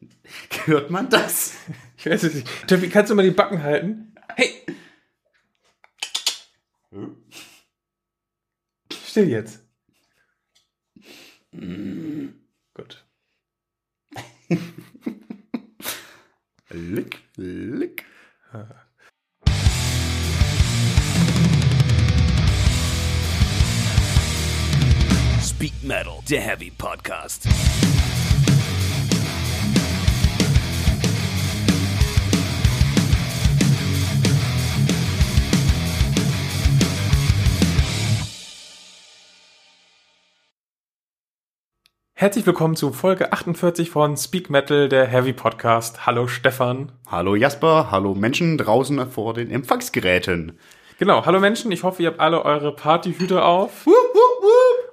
Hört man das? Ich weiß es nicht. Steffi, kannst du mal die Backen halten? Hey! Still jetzt. Gut. Lick, lick. Speak Metal, der Heavy Podcast. Herzlich willkommen zu Folge 48 von Speak Metal, der Heavy Podcast. Hallo Stefan. Hallo Jasper, hallo Menschen draußen vor den Empfangsgeräten. Genau, hallo Menschen. Ich hoffe, ihr habt alle eure Partyhüte auf.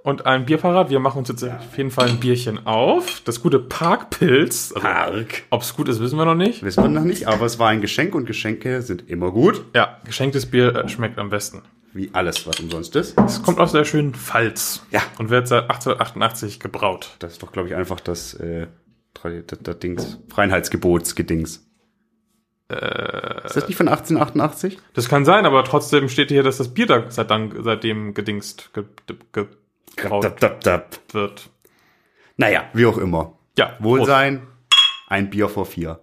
Und ein Bier parat. Wir machen uns jetzt auf jeden Fall ein Bierchen auf. Das gute Parkpilz. Also, Park. Ob es gut ist, wissen wir noch nicht. Wissen wir noch nicht, aber es war ein Geschenk und Geschenke sind immer gut. Ja, geschenktes Bier äh, schmeckt am besten. Wie alles, was umsonst ist. Es kommt aus der schönen Pfalz. Ja. Und wird seit 1888 gebraut. Das ist doch, glaube ich, einfach das, äh, das, das Dings, Freiheitsgebotsgedings. Äh, ist das nicht von 1888? Das kann sein, aber trotzdem steht hier, dass das Bier da seit dann, seitdem gedingst ge, ge, gebraut Dab, dab, dab. wird. Naja, wie auch immer. Ja, Wohlsein, ein Bier vor vier.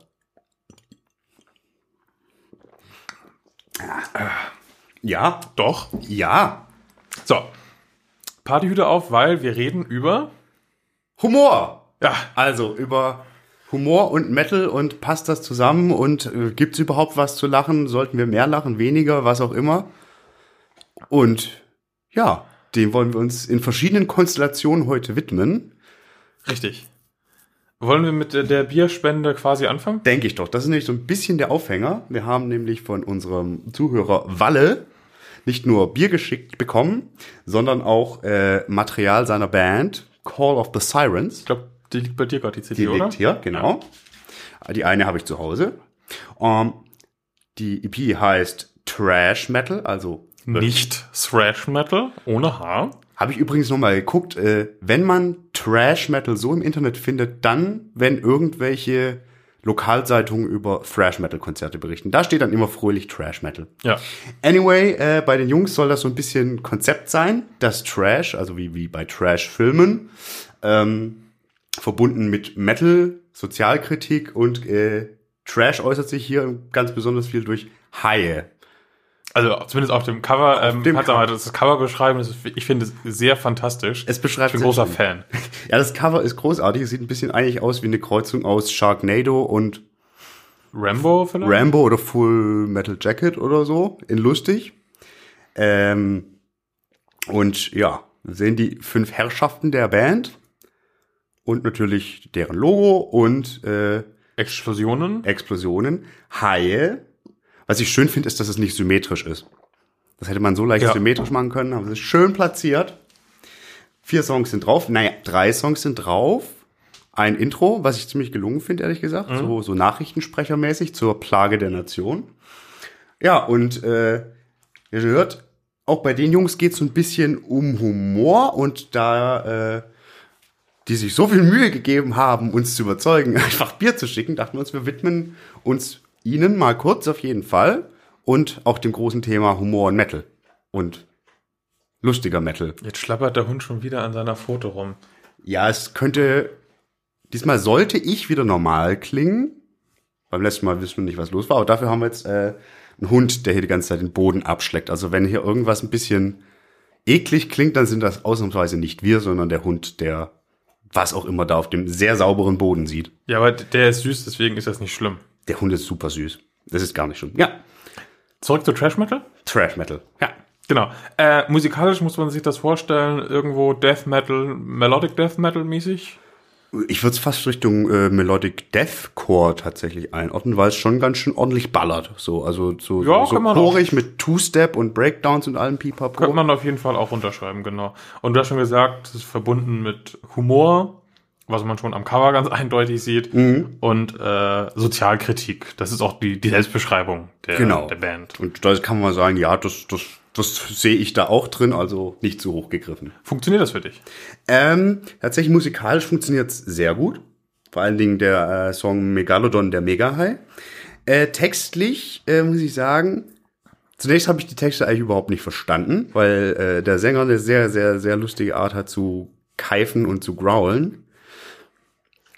Ja. Doch. ja. So. Partyhüte auf, weil wir reden über. Humor. Ja, Also über Humor und Metal und passt das zusammen und äh, gibt's überhaupt was zu lachen? Sollten wir mehr lachen, weniger, was auch immer? Und ja, dem wollen wir uns in verschiedenen Konstellationen heute widmen. richtig. Wollen wir mit der, der Bierspende quasi anfangen? Denke ich doch. Das ist nämlich so ein bisschen der Aufhänger. Wir haben nämlich von unserem Zuhörer Walle nicht nur Bier geschickt bekommen, sondern auch äh, Material seiner Band Call of the Sirens. Ich glaube, die liegt bei dir gerade, die CD, Die oder? liegt hier, genau. Die eine habe ich zu Hause. Ähm, die EP heißt Trash Metal, also Nicht Thrash Metal, ohne H. habe ich übrigens noch mal geguckt, äh, wenn man Trash Metal so im Internet findet, dann, wenn irgendwelche Lokalzeitungen über Thrash Metal Konzerte berichten. Da steht dann immer fröhlich Trash Metal. Ja. Anyway, äh, bei den Jungs soll das so ein bisschen Konzept sein, das Trash, also wie, wie bei Trash-Filmen, ähm, verbunden mit Metal, Sozialkritik und äh, Trash äußert sich hier ganz besonders viel durch Haie. Also zumindest auf dem Cover, ähm, dem kannst du mal das Cover beschreiben. Das ist, ich finde es sehr fantastisch. Es beschreibt ich bin großer schön. Fan. Ja, das Cover ist großartig. Es sieht ein bisschen eigentlich aus wie eine Kreuzung aus Sharknado und Rambo vielleicht? Rambo oder Full Metal Jacket oder so. In lustig. Ähm, und ja, wir sehen die fünf Herrschaften der Band und natürlich deren Logo und äh, Explosionen. Explosionen. Haie. Was ich schön finde, ist, dass es nicht symmetrisch ist. Das hätte man so leicht Ja. symmetrisch machen können, aber es ist schön platziert. Vier Songs sind drauf. Naja, drei Songs sind drauf. Ein Intro, was ich ziemlich gelungen finde, ehrlich gesagt. So, so Nachrichtensprechermäßig zur Plage der Nation. Ja, und äh, ihr hört, auch bei den Jungs geht es so ein bisschen um Humor und da äh, die sich so viel Mühe gegeben haben, uns zu überzeugen, einfach Bier zu schicken, dachten wir uns, wir widmen uns ihnen mal kurz auf jeden Fall und auch dem großen Thema Humor und Metal und lustiger Metal. Jetzt schlappert der Hund schon wieder an seiner Foto rum. Ja, es könnte, diesmal sollte ich wieder normal klingen. Beim letzten Mal wissen wir nicht, was los war, aber dafür haben wir jetzt äh, einen Hund, der hier die ganze Zeit den Boden abschleckt. Also wenn hier irgendwas ein bisschen eklig klingt, dann sind das ausnahmsweise nicht wir, sondern der Hund, der was auch immer da auf dem sehr sauberen Boden sieht. Ja, aber der ist süß, deswegen ist das nicht schlimm. Der Hund ist super süß. Das ist gar nicht schlimm. Ja, Zurück zu Trash Metal? Trash Metal. Ja. Genau. Äh, musikalisch muss man sich das vorstellen, irgendwo Death Metal, Melodic Death Metal mäßig. Ich würde es fast Richtung äh, Melodic Deathcore tatsächlich einordnen, weil es schon ganz schön ordentlich ballert. So, also so, Ja, so chorig mit Two-Step und Breakdowns und allem Könnte Pipapo. man auf jeden Fall auch runterschreiben, genau. Und du hast schon gesagt, es ist verbunden mit Humor, was man schon am Cover ganz eindeutig sieht, Mhm. und äh, Sozialkritik. Das ist auch die, die Selbstbeschreibung der, Genau. der Band. Und da kann man sagen, ja, das, das, das sehe ich da auch drin, also nicht zu hoch gegriffen. Funktioniert das für dich? Ähm, tatsächlich musikalisch funktioniert es sehr gut. Vor allen Dingen der äh, Song Megalodon, der Mega High. Äh, textlich äh, muss ich sagen, zunächst habe ich die Texte eigentlich überhaupt nicht verstanden, weil äh, der Sänger eine sehr, sehr, sehr lustige Art hat zu keifen und zu growlen.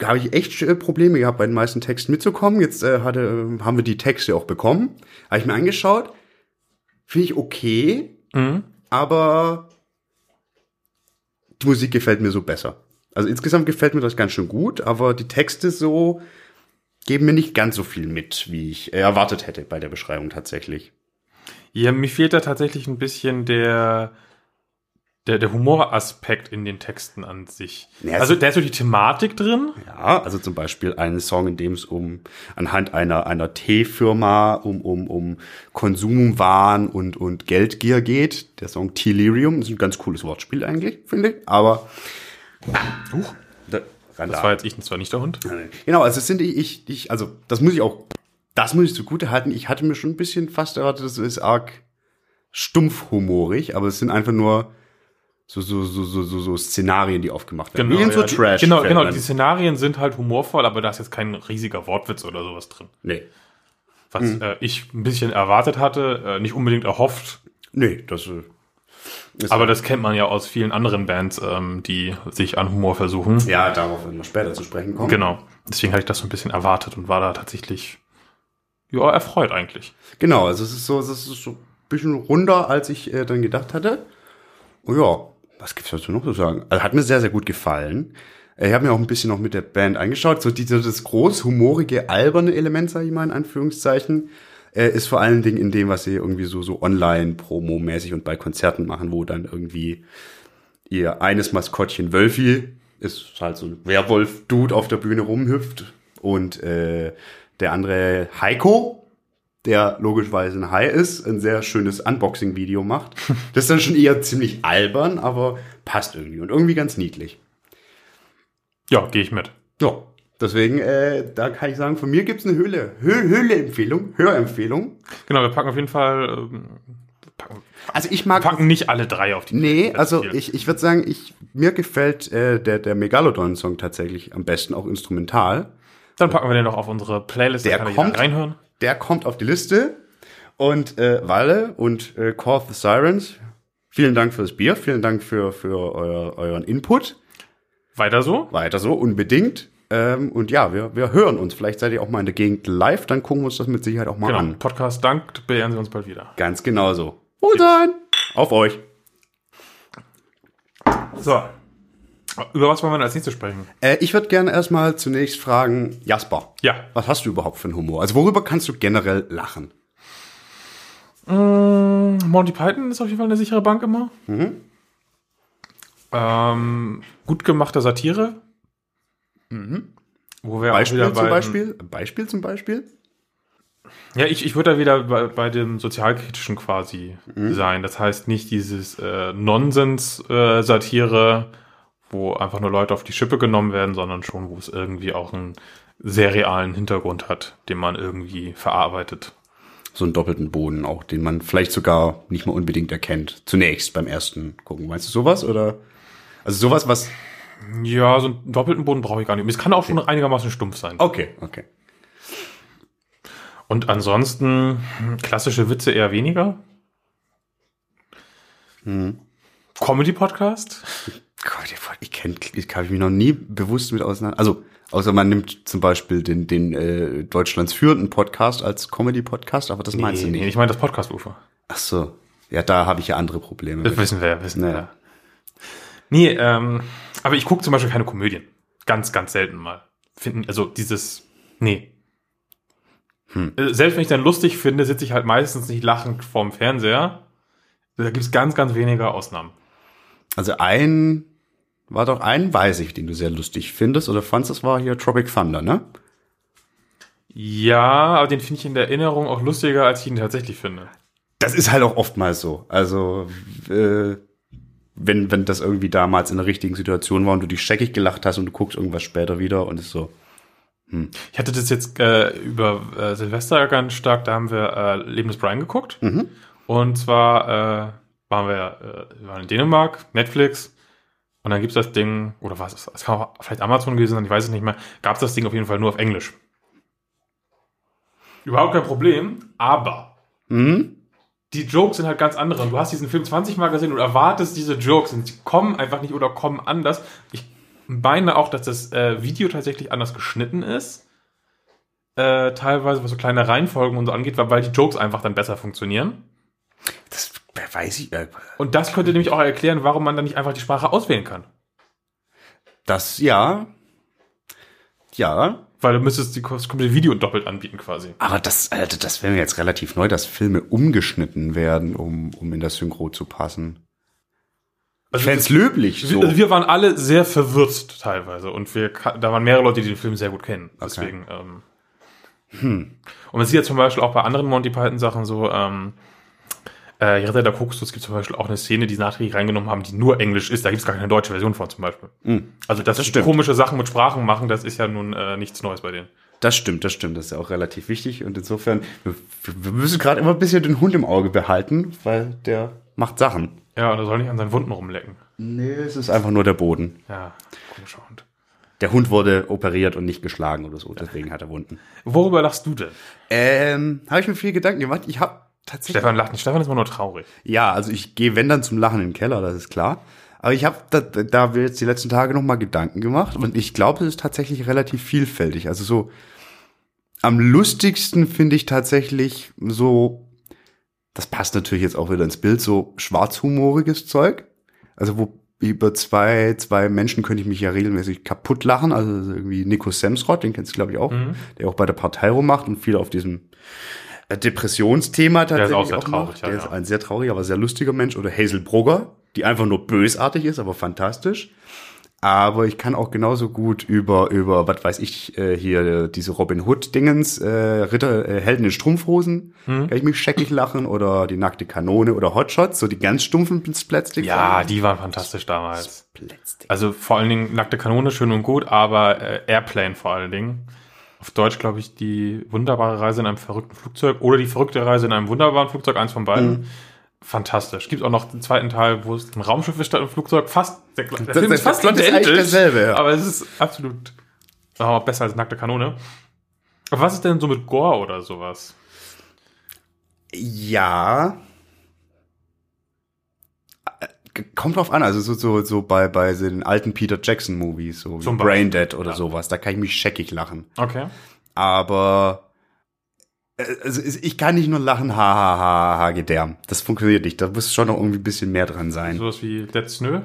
Da habe ich echt äh, Probleme gehabt, bei den meisten Texten mitzukommen. Jetzt äh, hatte, haben wir die Texte auch bekommen. Habe ich mir angeschaut. Finde ich okay, aber die Musik gefällt mir so besser. Also insgesamt gefällt mir das ganz schön gut, aber die Texte so geben mir nicht ganz so viel mit, wie ich äh, erwartet hätte bei der Beschreibung tatsächlich. Ja, mir fehlt da tatsächlich ein bisschen der, der, der Humoraspekt in den Texten an sich. Ja, also es- da ist so die Thematik drin. Ja, also zum Beispiel einen Song, in dem es um anhand einer einer Teefirma um um um Konsumwahn und und Geldgier geht. Der Song Teelirium ist ein ganz cooles Wortspiel eigentlich, finde ich. Aber Huch, da, das war jetzt ich, das war nicht der Hund. Genau, also es sind ich, ich, ich, also das muss ich auch, das muss ich zugute halten. Ich hatte mir schon ein bisschen fast erwartet, das ist arg stumpfhumorig, aber es sind einfach nur so, so, so, so, so, so Szenarien, die aufgemacht werden. Wie in so die- Trash. Genau, genau, die Szenarien sind halt humorvoll, aber da ist jetzt kein riesiger Wortwitz oder sowas drin. Nee. Was Hm. äh, ich ein bisschen erwartet hatte, äh, nicht unbedingt erhofft, Nee, das äh, ist aber das kennt man ja aus vielen anderen Bands, ähm, die sich an Humor versuchen. ja, darauf werden wir später zu sprechen kommen. Genau. Deswegen hatte ich das so ein bisschen erwartet und war da tatsächlich ja, erfreut eigentlich. Genau, also es ist so, es ist so ein bisschen runder, als ich äh, dann gedacht hatte. Oh ja, was gibt's dazu noch zu sagen? Also hat mir sehr, sehr gut gefallen. Ich habe mir auch ein bisschen noch mit der Band angeschaut. So dieses das groß humorige, alberne Element, sage ich mal in Anführungszeichen, äh, ist vor allen Dingen in dem, was sie irgendwie so so online Promo-mäßig und bei Konzerten machen, wo dann irgendwie ihr eines Maskottchen Wölfi ist halt so ein Werwolf-Dude auf der Bühne rumhüpft und äh, der andere Heiko, der logischerweise ein Hai ist, ein sehr schönes Unboxing-Video macht. Das ist dann schon eher ziemlich albern, aber passt irgendwie und irgendwie ganz niedlich. Ja, gehe ich mit. Ja, deswegen, äh, da kann ich sagen, von mir gibt's eine Höhle, Hö Höhle-Empfehlung, Hörempfehlung. Genau, wir packen auf jeden Fall, ähm, packen, Also ich mag packen nicht alle drei auf die Nee, Das also ich, ich würde sagen, ich, mir gefällt äh, der, der Megalodon-Song tatsächlich am besten, auch instrumental. Dann packen wir den noch auf unsere Playlist, Der da kann kommt- reinhören. Der kommt auf die Liste. Und äh, Walle und äh, Call of the Sirens, vielen Dank fürs Bier, vielen Dank für, für euer, euren Input. Weiter so. Weiter so, unbedingt. Ähm, und ja, wir, wir hören uns. Vielleicht seid ihr auch mal in der Gegend live, dann gucken wir uns das mit Sicherheit auch mal Genau. an. Podcast dankt, beehren Sie uns bald wieder. Ganz genau so. Wohl sein! Auf euch. So. Über was wollen wir denn als nächstes sprechen? Äh, ich würde gerne erstmal zunächst fragen, Jasper. Ja. Was hast du überhaupt für einen Humor? Also worüber kannst du generell lachen? Monty Python ist auf jeden Fall eine sichere Bank immer. Ähm, gut gemachte Satire. Wo wir auch Beispiel wieder zum bei- Beispiel? Beispiel zum Beispiel? Ja, ich, ich würde da wieder bei, bei dem Sozialkritischen quasi Mhm. sein. Das heißt nicht dieses äh, Nonsens-Satire, wo einfach nur Leute auf die Schippe genommen werden, sondern schon, wo es irgendwie auch einen sehr realen Hintergrund hat, den man irgendwie verarbeitet. So einen doppelten Boden auch, den man vielleicht sogar nicht mal unbedingt erkennt. Zunächst beim ersten gucken. Meinst du sowas? Oder? Also sowas, was. Ja, so einen doppelten Boden brauche ich gar nicht. Es kann auch schon einigermaßen stumpf sein. Okay, okay. Und ansonsten hm, klassische Witze eher weniger. Mhm. Comedy-Podcast? Gott, ich kenne, ich habe mich noch nie bewusst mit auseinander. Also, außer man nimmt zum Beispiel den, den äh, Deutschlands führenden Podcast als Comedy-Podcast, aber das meinst du nicht. nee, ich meine das Podcast-Ufer. Ach so. Ja, da habe ich ja andere Probleme. Das mit. wissen wir, wissen Naja. wir. Nee, ähm, aber ich gucke zum Beispiel keine Komödien. Ganz, ganz selten mal. Finden, also dieses, nee. Äh, Selbst wenn ich dann lustig finde, sitze ich halt meistens nicht lachend vorm Fernseher. Da gibt's ganz, ganz wenige Ausnahmen. Also ein, war doch ein, weiß ich, den du sehr lustig findest oder fandst, das war hier Tropic Thunder, ne? Ja, aber den finde ich in der Erinnerung auch lustiger, als ich ihn tatsächlich finde. Das ist halt auch oftmals so. Also, äh, wenn, wenn das irgendwie damals in der richtigen Situation war und du dich scheckig gelacht hast und du guckst irgendwas später wieder und ist so, Ich hatte das jetzt äh, über äh, Silvester ganz stark, da haben wir äh, Leben des Brian geguckt. Und zwar äh, waren wir, äh, wir waren in Dänemark, Netflix, Und dann gibt's das Ding, oder was, es kann auch vielleicht Amazon gewesen sein, ich weiß es nicht mehr, gab's das Ding auf jeden Fall nur auf Englisch. Überhaupt kein Problem, aber Hm? die Jokes sind halt ganz andere. Und du hast diesen Film 20 Mal gesehen und erwartest diese Jokes und sie kommen einfach nicht oder kommen anders. Ich meine auch, dass das äh, Video tatsächlich anders geschnitten ist. Äh, teilweise, was so kleine Reihenfolgen und so angeht, weil weil die Jokes einfach dann besser funktionieren. Das weiß ich. Äh, Und das könnte nämlich auch erklären, warum man dann nicht einfach die Sprache auswählen kann. das, ja. Ja. Weil du müsstest die, das komplette Video doppelt anbieten quasi. Aber das, Alter, das wäre mir jetzt relativ neu, dass Filme umgeschnitten werden, um, um in das Synchro zu passen. Ich Also, fänd's löblich so. wir, also wir waren alle sehr verwirrt teilweise und wir, da waren mehrere Leute, die den Film sehr gut kennen. Deswegen, ähm, Hm. Und man sieht ja zum Beispiel auch bei anderen Monty Python Sachen so, ähm, äh, Ritter der Kokosnuss gibt zum Beispiel auch eine Szene, die sie nachträglich reingenommen haben, die nur Englisch ist. Da gibt's gar keine deutsche Version von zum Beispiel. Also dass Das sie komische Sachen mit Sprachen machen, das ist ja nun äh, nichts Neues bei denen. Das stimmt, das stimmt. Das ist ja auch relativ wichtig. Und insofern, wir, wir müssen gerade immer ein bisschen den Hund im Auge behalten, weil der macht Sachen. Ja, und er soll nicht an seinen Wunden rumlecken. Nee, es ist einfach nur der Boden. Ja, komischer Hund. Der Hund wurde operiert und nicht geschlagen oder so, deswegen hat er Wunden. Worüber lachst du denn? Ähm, habe ich mir viel Gedanken gemacht. Ich habe tatsächlich. Stefan lacht nicht. Stefan ist immer nur traurig. Ja, also ich gehe, wenn dann zum Lachen in den Keller, das ist klar. Aber ich habe da, da wir jetzt die letzten Tage noch mal Gedanken gemacht und ich glaube, es ist tatsächlich relativ vielfältig. Also so am lustigsten finde ich tatsächlich so, das passt natürlich jetzt auch wieder ins Bild, so schwarzhumoriges Zeug. Also wo über zwei, zwei Menschen könnte ich mich ja regelmäßig kaputt lachen. Also irgendwie Nico Semsrott, den kennst du glaube ich auch, der auch bei der Partei rummacht und viel auf diesem Depressionsthema tatsächlich auch sehr traurig, macht. ja, Der ja. ist ein sehr trauriger, aber sehr lustiger Mensch. Oder Hazel Brugger, die einfach nur bösartig ist, aber fantastisch. Aber ich kann auch genauso gut über, über, was weiß ich, äh, hier äh, diese Robin Hood-Dingens, äh, Ritter, äh, Helden in Strumpfhosen, Hm? kann ich mich scheckig lachen. Oder die nackte Kanone oder Hotshots, so die ganz stumpfen Splitsticks. Ja, die waren fantastisch damals. Splitsticks. Also vor allen Dingen nackte Kanone schön und gut, aber äh, Airplane vor allen Dingen. Auf Deutsch glaube ich die wunderbare Reise in einem verrückten Flugzeug oder die verrückte Reise in einem wunderbaren Flugzeug, eins von beiden. Mhm. Fantastisch. Gibt auch noch den zweiten Teil, wo es ein Raumschiff ist statt ein Flugzeug. Fast der, der Das- Plot ist eigentlich derselbe, ja. aber es ist absolut oh, besser als nackte Kanone. Aber was ist denn so mit Gore oder sowas? Ja. Äh, Kommt drauf an, also so, so, so bei, bei den alten Peter Jackson Movies, so wie Zum Braindead oder sowas, da kann ich mich scheckig lachen. Okay. Aber äh, also ich kann nicht nur lachen, ha, ha, ha, ha, gedärm. Das funktioniert nicht. Da muss schon noch irgendwie ein bisschen mehr dran sein. Sowas wie Dead Snö.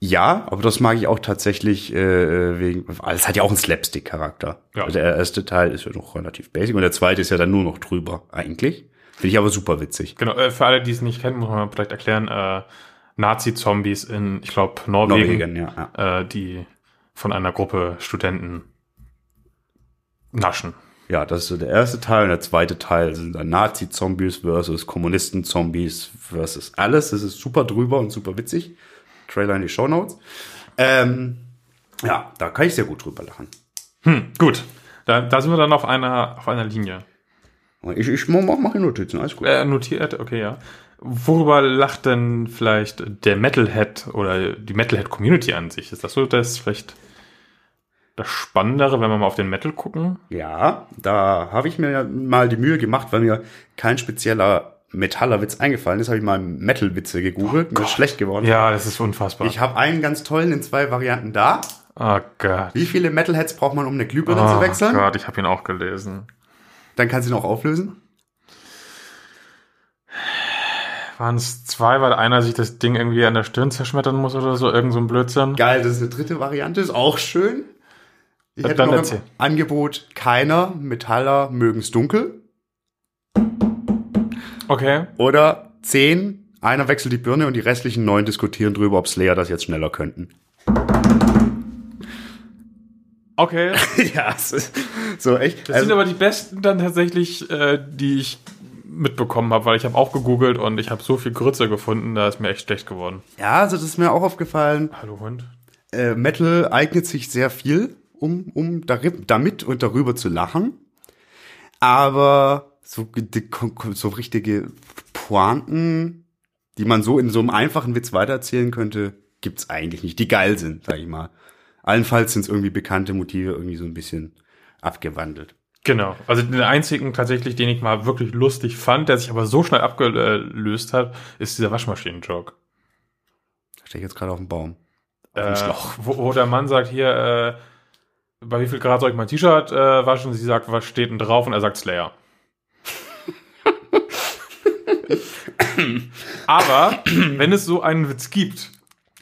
Ja, aber das mag ich auch tatsächlich äh, wegen, weil es hat ja auch einen Slapstick-Charakter. Ja. Also der erste Teil ist ja noch relativ basic und der zweite ist ja dann nur noch drüber, eigentlich. Finde ich aber super witzig. Genau, äh, für alle, die es nicht kennen, muss man vielleicht erklären, äh, Nazi-Zombies in, ich glaube, Norwegen, Norwegen, ja. ja. Äh, die von einer Gruppe Studenten naschen. Ja, das ist so der erste Teil und der zweite Teil sind dann Nazi-Zombies versus Kommunisten-Zombies versus alles. Das ist super drüber und super witzig. Trailer in die Shownotes. Ähm, ja, da kann ich sehr gut drüber lachen. Hm, gut. Da, da sind wir dann auf einer, auf einer Linie. Ich, ich mach, mach Notizen, alles gut. Äh, notiert, okay, ja. Worüber lacht denn vielleicht der Metalhead oder die Metalhead-Community an sich? Ist das so das vielleicht das Spannendere, wenn wir mal auf den Metal gucken? Ja, da habe ich mir ja mal die Mühe gemacht, weil mir kein spezieller Metallerwitz eingefallen ist, habe ich mal Metal-Witze gegoogelt. mir ist schlecht geworden. Ja, das ist unfassbar. Ich habe einen ganz tollen in zwei Varianten da. oh Gott. Wie viele Metalheads braucht man, um eine Glühbirne zu Oh wechseln? Gott, ich habe ihn auch gelesen. Dann kannst du ihn auch auflösen. Waren es zwei, weil einer sich das Ding irgendwie an der Stirn zerschmettern muss oder so? Irgend so ein Blödsinn? Geil, das ist eine dritte Variante, ist auch schön. Ich Dann hätte noch erzähl. im Angebot keiner Metaller mögen's dunkel. Okay. Oder zehn, einer wechselt die Birne und die restlichen neun diskutieren drüber, ob Slayer das jetzt schneller könnten. Okay. ja, so echt. Das sind aber die besten dann tatsächlich, äh, die ich mitbekommen habe, weil ich habe auch gegoogelt und ich habe so viel Grütze gefunden, da ist mir echt schlecht geworden. ja, also das ist mir auch aufgefallen. Hallo Hund. Äh, Metal eignet sich sehr viel, um, um damit und darüber zu lachen. Aber so, so richtige Pointen, die man so in so einem einfachen Witz weitererzählen könnte, gibt's eigentlich nicht, die geil sind, sag ich mal. Allenfalls sind es irgendwie bekannte Motive irgendwie so ein bisschen abgewandelt. Genau. Also den einzigen tatsächlich, den ich mal wirklich lustig fand, der sich aber so schnell abgelöst hat, ist dieser Waschmaschinen-Joke. Da stehe ich jetzt gerade auf dem Baum. Äh, wo, wo der Mann sagt hier, äh, bei wie viel Grad soll ich mein T-Shirt äh, waschen? Sie sagt, was steht denn drauf? Und er sagt Slayer. Aber wenn es so einen Witz gibt,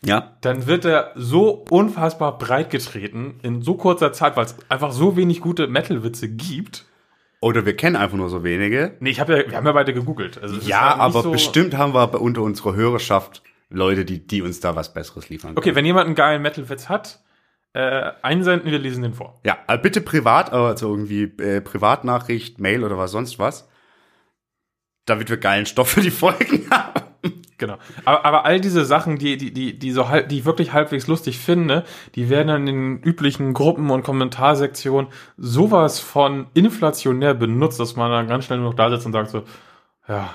Ja. dann wird er so unfassbar breit getreten in so kurzer Zeit, weil es einfach so wenig gute Metal-Witze gibt. Oder wir kennen einfach nur so wenige. Nee, ich hab ja, wir haben ja beide gegoogelt. Also Ja, halt aber so- bestimmt haben wir unter unserer Hörerschaft Leute, die, die uns da was Besseres liefern können. Okay, wenn jemand einen geilen Metal-Witz hat, äh, einsenden, wir lesen den vor. Ja, äh, bitte privat, also irgendwie äh, Privatnachricht, Mail oder was sonst was. Damit wir geilen Stoff für die Folgen haben. Genau. Aber, aber all diese Sachen, die, die, die, die so halb, die ich wirklich halbwegs lustig finde, die werden dann in den üblichen Gruppen und Kommentarsektionen sowas von inflationär benutzt, dass man dann ganz schnell nur noch da sitzt und sagt so, ja,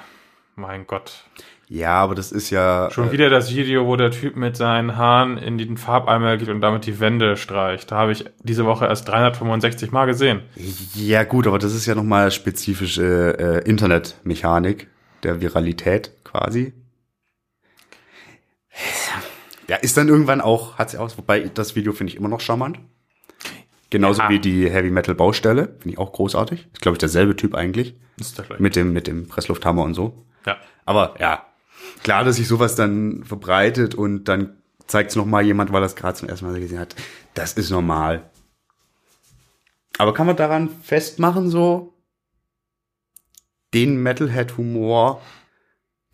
mein Gott. Ja, aber das ist ja. Schon wieder das Video, wo der Typ mit seinen Haaren in den Farbeimer geht und damit die Wände streicht. Da habe ich diese Woche erst 365 Mal gesehen. Ja, gut, aber das ist ja nochmal spezifische äh, Internetmechanik der Viralität quasi. Ja, ist dann irgendwann auch, hat sie aus, wobei das Video finde ich immer noch charmant. Genauso Ja. wie die Heavy Metal Baustelle, finde ich auch großartig. Ist, glaube ich, derselbe Typ eigentlich. Ist das gleich. Mit dem, mit dem Presslufthammer und so. Ja. Aber ja, klar, dass sich sowas dann verbreitet und dann zeigt es nochmal jemand, weil es gerade zum ersten Mal gesehen hat. Das ist normal. Aber kann man daran festmachen, so, den Metalhead-Humor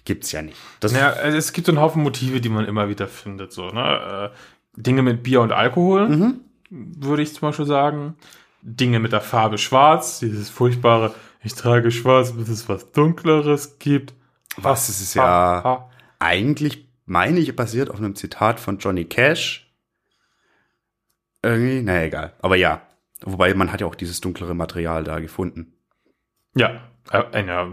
gibt's ja nicht. Das, Ja, also es gibt so einen Haufen Motive, die man immer wieder findet. So, ne? äh, Dinge mit Bier und Alkohol, würde ich zum Beispiel sagen. Dinge mit der Farbe Schwarz, dieses furchtbare, ich trage Schwarz, bis es was Dunkleres gibt. was ist es Ha, ja ha. eigentlich, meine ich, basiert auf einem Zitat von Johnny Cash. Irgendwie, naja, egal. Aber ja. Wobei, man hat ja auch dieses dunklere Material da gefunden. Ja, äh, äh, ja,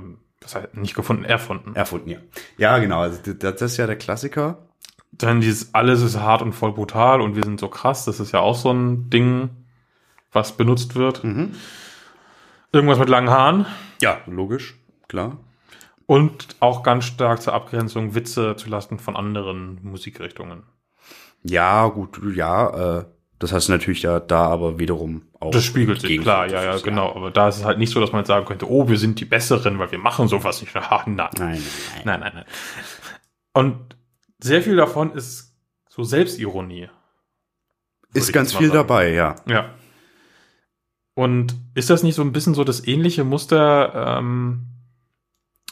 das heißt nicht gefunden, erfunden. Erfunden, ja. Ja, genau. Also das, ist ja der Klassiker. Dann dieses alles ist hart und voll brutal und wir sind so krass, das ist ja auch so ein Ding, was benutzt wird. Irgendwas mit langen Haaren. Ja, logisch, klar. Und auch ganz stark zur Abgrenzung Witze zu Lasten von anderen Musikrichtungen. Ja, gut, ja. Äh, das hast du natürlich da, da aber wiederum auch. Das spiegelt sich, klar, ja, ja, genau. Aber da ist es halt nicht so, dass man jetzt sagen könnte, oh, wir sind die Besseren, weil wir machen sowas nicht. Nein. Nein, nein, nein. nein. Und sehr viel davon ist so Selbstironie. Ist ganz viel sagen. dabei, ja. Ja. Und ist das nicht so ein bisschen so das ähnliche Muster, ähm,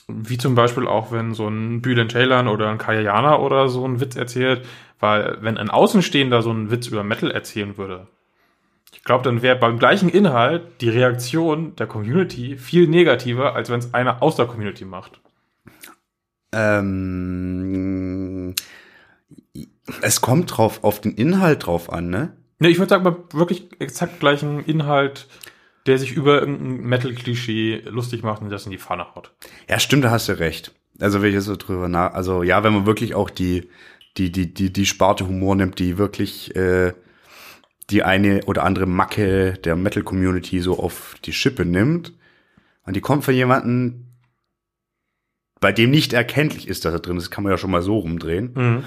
wie zum Beispiel auch, wenn so ein Bülent Ceylan oder ein Kayana oder so einen Witz erzählt, weil wenn ein Außenstehender so einen Witz über Metal erzählen würde, ich glaube, dann wäre beim gleichen Inhalt die Reaktion der Community viel negativer, als wenn es einer aus der Community macht. Ähm, es kommt drauf, auf den Inhalt drauf an, ne? Ne, ich würde sagen, beim wirklich exakt gleichen Inhalt, der sich über irgendein Metal-Klischee lustig macht und das in die Pfanne haut. Ja, stimmt, da hast du recht. Also wenn ich jetzt so drüber nach, also ja, wenn man wirklich auch die, die, die, die, die Sparte Humor nimmt, die wirklich äh, die eine oder andere Macke der Metal-Community so auf die Schippe nimmt und die kommt von jemandem, bei dem nicht erkenntlich ist, dass er drin ist, kann man ja schon mal so rumdrehen, Mhm.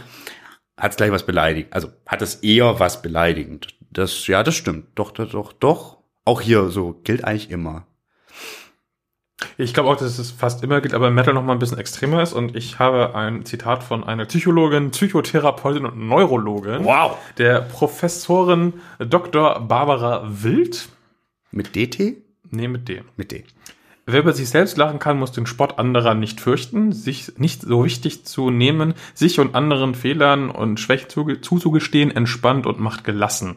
hat es gleich was beleidigt. Also hat es eher was beleidigend. Das, ja, das stimmt. Doch, doch, doch, doch. Auch hier so gilt eigentlich immer. Ich glaube auch, dass es fast immer gilt, aber im Metal noch mal ein bisschen extremer ist. Und ich habe ein Zitat von einer Psychologin, Psychotherapeutin und Neurologin, Wow. der Professorin Dr. Barbara Wild. Mit DT? Nee, mit D. Mit D. Wer über sich selbst lachen kann, muss den Spott anderer nicht fürchten, sich nicht so wichtig zu nehmen, sich und anderen Fehlern und Schwächen zuge- zuzugestehen, entspannt und macht gelassen.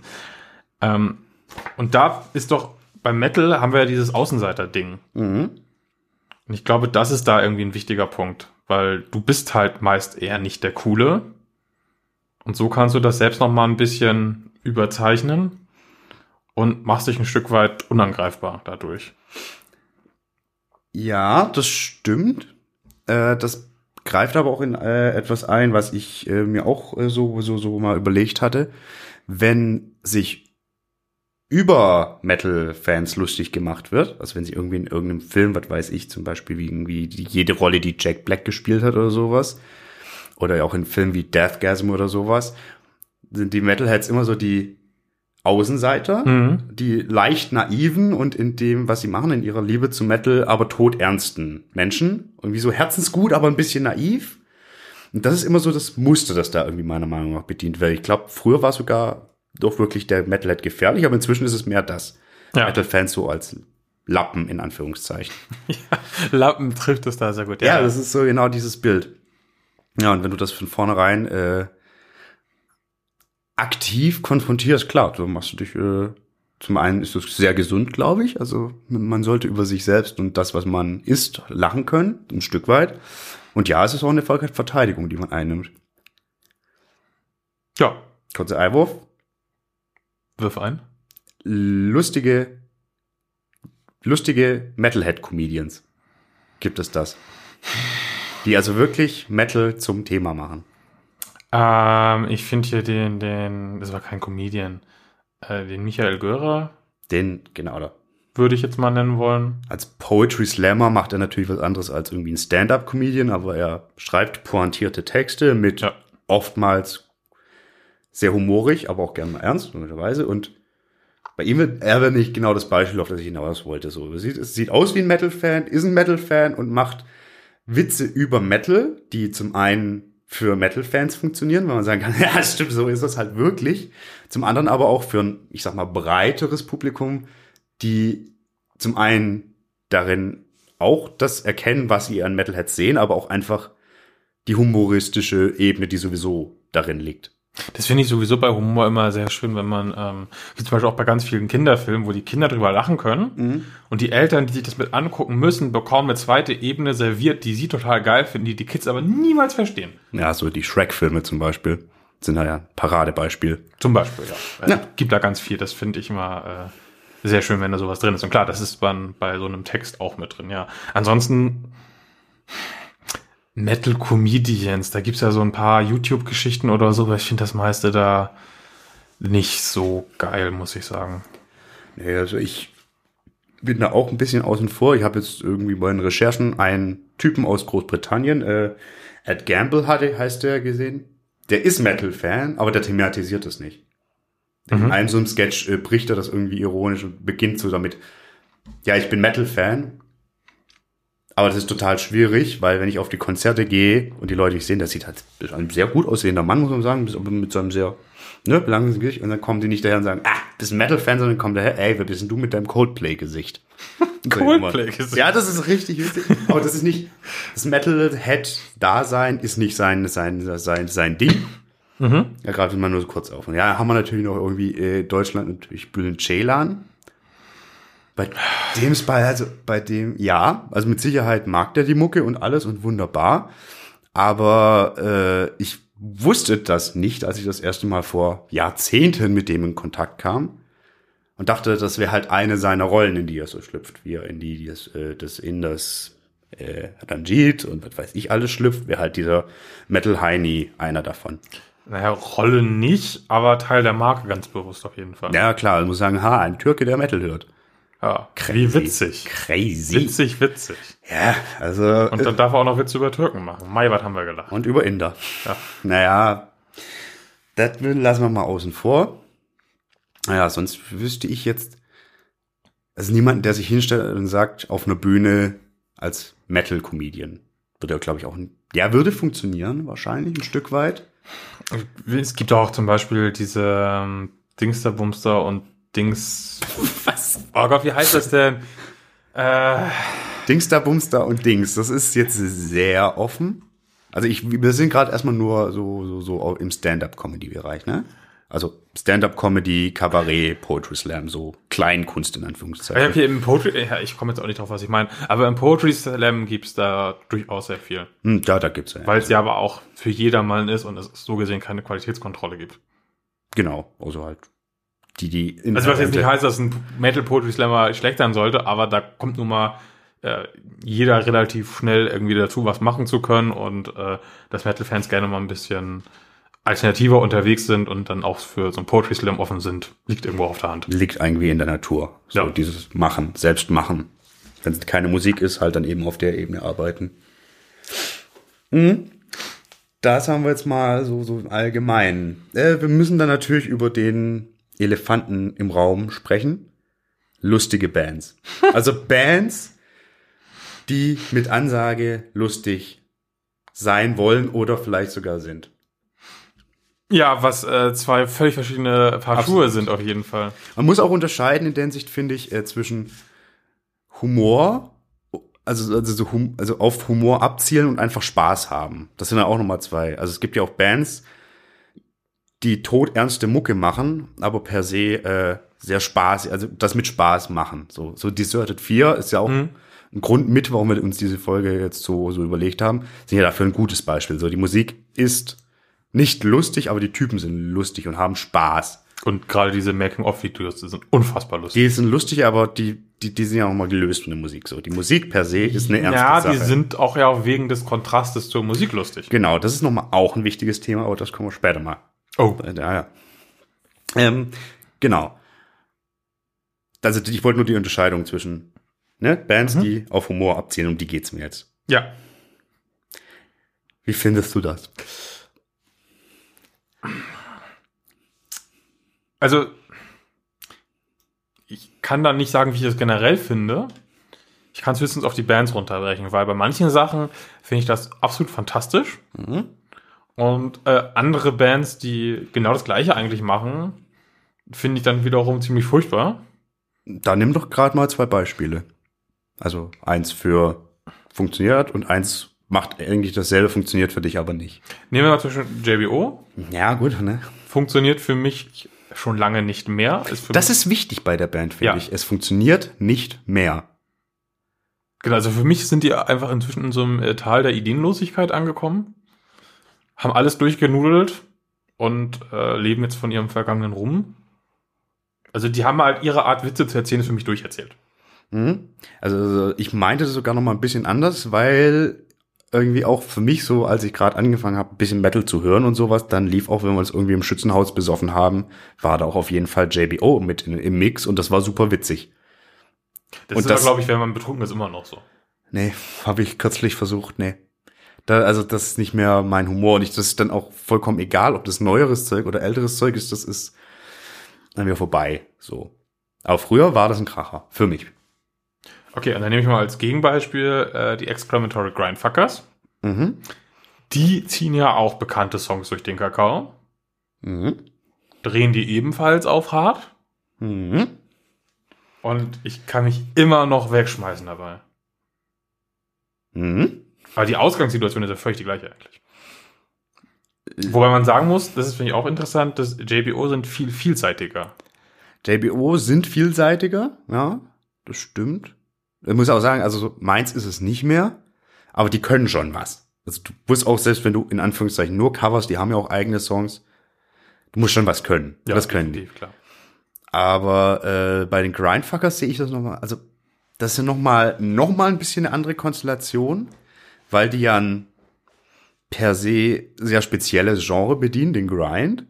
Ähm, und da ist doch, beim Metal haben wir ja dieses Außenseiter-Ding. Mhm. Und ich glaube, das ist da irgendwie ein wichtiger Punkt, weil du bist halt meist eher nicht der Coole. Und so kannst du das selbst noch mal ein bisschen überzeichnen und machst dich ein Stück weit unangreifbar dadurch. Ja, das stimmt. Äh, das greift aber auch in äh, etwas ein, was ich äh, mir auch so, so, so mal überlegt hatte. Wenn sich über Metal-Fans lustig gemacht wird, also wenn sie irgendwie in irgendeinem Film, was weiß ich, zum Beispiel wie irgendwie die, jede Rolle, die Jack Black gespielt hat oder sowas, oder auch in Filmen wie Deathgasm oder sowas, sind die Metalheads immer so die Außenseiter, Mhm. die leicht naiven und in dem, was sie machen, in ihrer Liebe zu Metal, aber todernsten Menschen. Irgendwie so herzensgut, aber ein bisschen naiv. Und das ist immer so das Muster, das da irgendwie meiner Meinung nach bedient wird. Ich glaube, früher war sogar doch wirklich der Metalhead gefährlich, aber inzwischen ist es mehr das. Ja. Metal-Fans so als Lappen in Anführungszeichen. Lappen trifft es da sehr gut. Ja, das ist so genau dieses Bild. Ja, und wenn du das von vornherein äh, aktiv konfrontierst, klar, so machst du dich, äh, zum einen ist es sehr gesund, glaube ich. Also man sollte über sich selbst und das, was man isst, lachen können, ein Stück weit. Und ja, es ist auch eine Ver- Verteidigung, die man einnimmt. ja. Kurzer Einwurf. Wirf ein. Lustige, lustige Metalhead-Comedians. Gibt es das? Die also wirklich Metal zum Thema machen. Ähm, ich finde hier den, den, das war kein Comedian, äh, den Michael Görer Den, genau, da. würde ich jetzt mal nennen wollen. Als Poetry Slammer macht er natürlich was anderes als irgendwie ein Stand-up-Comedian, aber er schreibt pointierte Texte mit Ja. oftmals sehr humorig, aber auch gerne mal ernst, möglicherweise. Und bei ihm wird er nicht genau das Beispiel, auf das ich hinaus wollte. So, es sieht, es sieht aus wie ein Metal-Fan, ist ein Metal-Fan und macht Witze über Metal, die zum einen für Metal-Fans funktionieren, weil man sagen kann, ja, stimmt, so ist das halt wirklich. Zum anderen aber auch für ein, ich sag mal, breiteres Publikum, die zum einen darin auch das erkennen, was sie an Metalheads sehen, aber auch einfach die humoristische Ebene, die sowieso darin liegt. Das finde ich sowieso bei Humor immer sehr schön, wenn man, ähm, wie zum Beispiel auch bei ganz vielen Kinderfilmen, wo die Kinder drüber lachen können und die Eltern, die sich das mit angucken müssen, bekommen eine zweite Ebene serviert, die sie total geil finden, die die Kids aber niemals verstehen. Ja, so die Shrek-Filme zum Beispiel sind da ja ein Paradebeispiel. Zum Beispiel, ja. Also, Ja. Gibt da ganz viel, das finde ich immer äh, sehr schön, wenn da sowas drin ist. Und klar, das ist bei, bei so einem Text auch mit drin, ja. Ansonsten Metal Comedians, da gibt's ja so ein paar YouTube-Geschichten oder so, aber ich finde das meiste da nicht so geil, muss ich sagen. Nee, also ich bin da auch ein bisschen außen vor. Ich habe jetzt irgendwie bei den Recherchen einen Typen aus Großbritannien, äh, Ed Gamble hatte, heißt der gesehen. Der ist Metal-Fan, aber der thematisiert es nicht. In einem so einem Sketch äh, bricht er das irgendwie ironisch und beginnt so damit, ja, ich bin Metal-Fan, aber das ist total schwierig, weil wenn ich auf die Konzerte gehe und die Leute ich sehen, das sieht halt ein sehr gut aussehender Mann, muss man sagen, mit so einem sehr ne, langen Gesicht und dann kommen die nicht daher und sagen, ah, bist ein Metal-Fan, sondern kommen daher, ey, wer bist denn du mit deinem Coldplay-Gesicht? Coldplay-Gesicht. Ja, das ist richtig witzig. Aber das ist nicht, das Metalhead-Dasein ist nicht sein, sein, sein, sein Ding. Ja, gerade wenn man nur so kurz auf. Und ja, haben wir natürlich noch irgendwie äh, Deutschland natürlich Bülent Ceylan. Bei dem bei, also bei dem, ja, also mit Sicherheit mag der die Mucke und alles und wunderbar. Aber äh, ich wusste das nicht, als ich das erste Mal vor Jahrzehnten mit dem in Kontakt kam. Und dachte, das wäre halt eine seiner Rollen, in die er so schlüpft, wie er in die, das, äh, das in das äh, Ranjit und was weiß ich alles schlüpft, wäre halt dieser Metal Heini einer davon. Naja, Rolle nicht, aber Teil der Marke ganz bewusst auf jeden Fall. Ja, klar, ich muss sagen, ha, ein Türke, der Metal hört. Ja, wie witzig. Crazy. Witzig, witzig. Ja, also. Und dann darf er auch noch Witze über Türken machen. Mai, was haben wir gelacht. Und über Inder. Ja. Naja, das lassen wir mal außen vor. Naja, sonst wüsste ich jetzt, also niemanden, der sich hinstellt und sagt, auf einer Bühne als Metal-Comedian. Würde er, glaube ich, auch, der würde funktionieren, wahrscheinlich ein Stück weit. Es gibt auch zum Beispiel diese ähm, Dingster, Bumster und Dings. Was? Oh Gott, wie heißt das denn? Äh, Dingster, Bumster und Dings. Das ist jetzt sehr offen. Also ich, wir sind gerade erstmal nur so, so, so im Stand-up-Comedy-Bereich, ne? Also Stand-up-Comedy, Kabarett, Poetry Slam, so Kleinkunst in ich Anführungszeichen. habe hier im Poetry, ja, ich komme jetzt auch nicht drauf, was ich meine, aber im Poetry Slam gibt's da durchaus sehr viel. Hm, da, da gibt's ja. Weil es ja aber auch für jedermann ist und es so gesehen keine Qualitätskontrolle gibt. Genau, also halt die, die Also was jetzt nicht heißt, dass ein Metal Poetry Slammer schlecht sein sollte, aber da kommt nun mal äh, jeder relativ schnell irgendwie dazu was machen zu können und äh, dass Metal-Fans gerne mal ein bisschen alternativer unterwegs sind und dann auch für so ein Poetry Slam offen sind, liegt irgendwo auf der Hand. Liegt irgendwie in der Natur. So Ja. dieses Machen, selbst machen. Wenn es keine Musik ist, halt dann eben auf der Ebene arbeiten. Mhm. Das haben wir jetzt mal so, so allgemein. Äh, wir müssen dann natürlich über den Elefanten im Raum sprechen. Lustige Bands. Also Bands, die mit Ansage lustig sein wollen oder vielleicht sogar sind. Ja, was äh, zwei völlig verschiedene Paar Absolut. Schuhe sind auf jeden Fall. Man muss auch unterscheiden in der Hinsicht, finde ich, äh, zwischen Humor, also, also, so hum, also auf Humor abzielen und einfach Spaß haben. Das sind ja auch nochmal zwei. Also es gibt ja auch Bands, die todernste Mucke machen, aber per se äh, sehr Spaß, also das mit Spaß machen. So, so Deserted 4 ist ja auch ein Grund mit, warum wir uns diese Folge jetzt so, so überlegt haben. Sind ja dafür ein gutes Beispiel. So, die Musik ist nicht lustig, aber die Typen sind lustig und haben Spaß. Und gerade diese Making-of-Videos die sind unfassbar lustig. Die sind lustig, aber die, die, die sind ja auch mal gelöst von der Musik. So, die Musik per se ist eine ernste ja, Sache. die sind auch ja wegen des Kontrastes zur Musik lustig. Genau, das ist nochmal auch ein wichtiges Thema, aber das kommen wir später mal. Oh. Äh, Ja, ja. Ähm, genau. Also ich wollte nur die Unterscheidung zwischen ne, Bands, Mhm. die auf Humor abzielen, um die geht's mir jetzt. Ja. Wie findest du das? Also, ich kann da nicht sagen, wie ich das generell finde. Ich kann es höchstens auf die Bands runterbrechen, weil bei manchen Sachen finde ich das absolut fantastisch. Und äh, andere Bands, die genau das Gleiche eigentlich machen, finde ich dann wiederum ziemlich furchtbar. Da nimm doch gerade mal zwei Beispiele. Also eins für funktioniert und eins macht eigentlich dasselbe, funktioniert für dich aber nicht. Nehmen wir mal zum Beispiel JBO. Ja, gut, ne? Funktioniert für mich schon lange nicht mehr. Ist Das ist wichtig bei der Band, finde Ja. ich. Es funktioniert nicht mehr. genau, also für mich sind die einfach inzwischen in so einem Tal der Ideenlosigkeit angekommen. Haben alles durchgenudelt und äh, leben jetzt von ihrem vergangenen Rum. Also die haben halt ihre Art Witze zu erzählen, ist für mich durcherzählt. Mhm. Also ich meinte das sogar noch mal ein bisschen anders, weil irgendwie auch für mich so, als ich gerade angefangen habe, ein bisschen Metal zu hören und sowas, dann lief auch, wenn wir uns irgendwie im Schützenhaus besoffen haben, war da auch auf jeden Fall JBO mit in, im Mix und das war super witzig. Das Und ist glaube ich, wenn man betrunken ist, immer noch so. Nee, habe ich kürzlich versucht, nee. Da, also das ist nicht mehr mein Humor und ich, das ist dann auch vollkommen egal, ob das neueres Zeug oder älteres Zeug ist, das ist dann wieder vorbei, so. Aber früher war das ein Kracher, für mich. Okay, und dann nehme ich mal als Gegenbeispiel äh, die Exclamatory Grindfuckers. Mhm. Die ziehen ja auch bekannte Songs durch den Kakao. Mhm. Drehen die ebenfalls auf hart. Mhm. Und ich kann mich immer noch wegschmeißen dabei. Mhm. Aber die Ausgangssituation ist ja völlig die gleiche eigentlich. Wobei man sagen muss, das ist finde ich auch interessant, dass JBO sind viel vielseitiger. JBO sind vielseitiger, ja, das stimmt. Ich muss auch sagen, also so meins ist es nicht mehr, aber die können schon was. Also du musst auch, selbst wenn du in Anführungszeichen nur Covers, die haben ja auch eigene Songs, du musst schon was können. das können die. klar. Aber äh, bei den Grindfuckers sehe ich das nochmal, also das ist ja nochmal noch mal ein bisschen eine andere Konstellation, weil die ja ein per se sehr spezielles Genre bedienen, den Grind.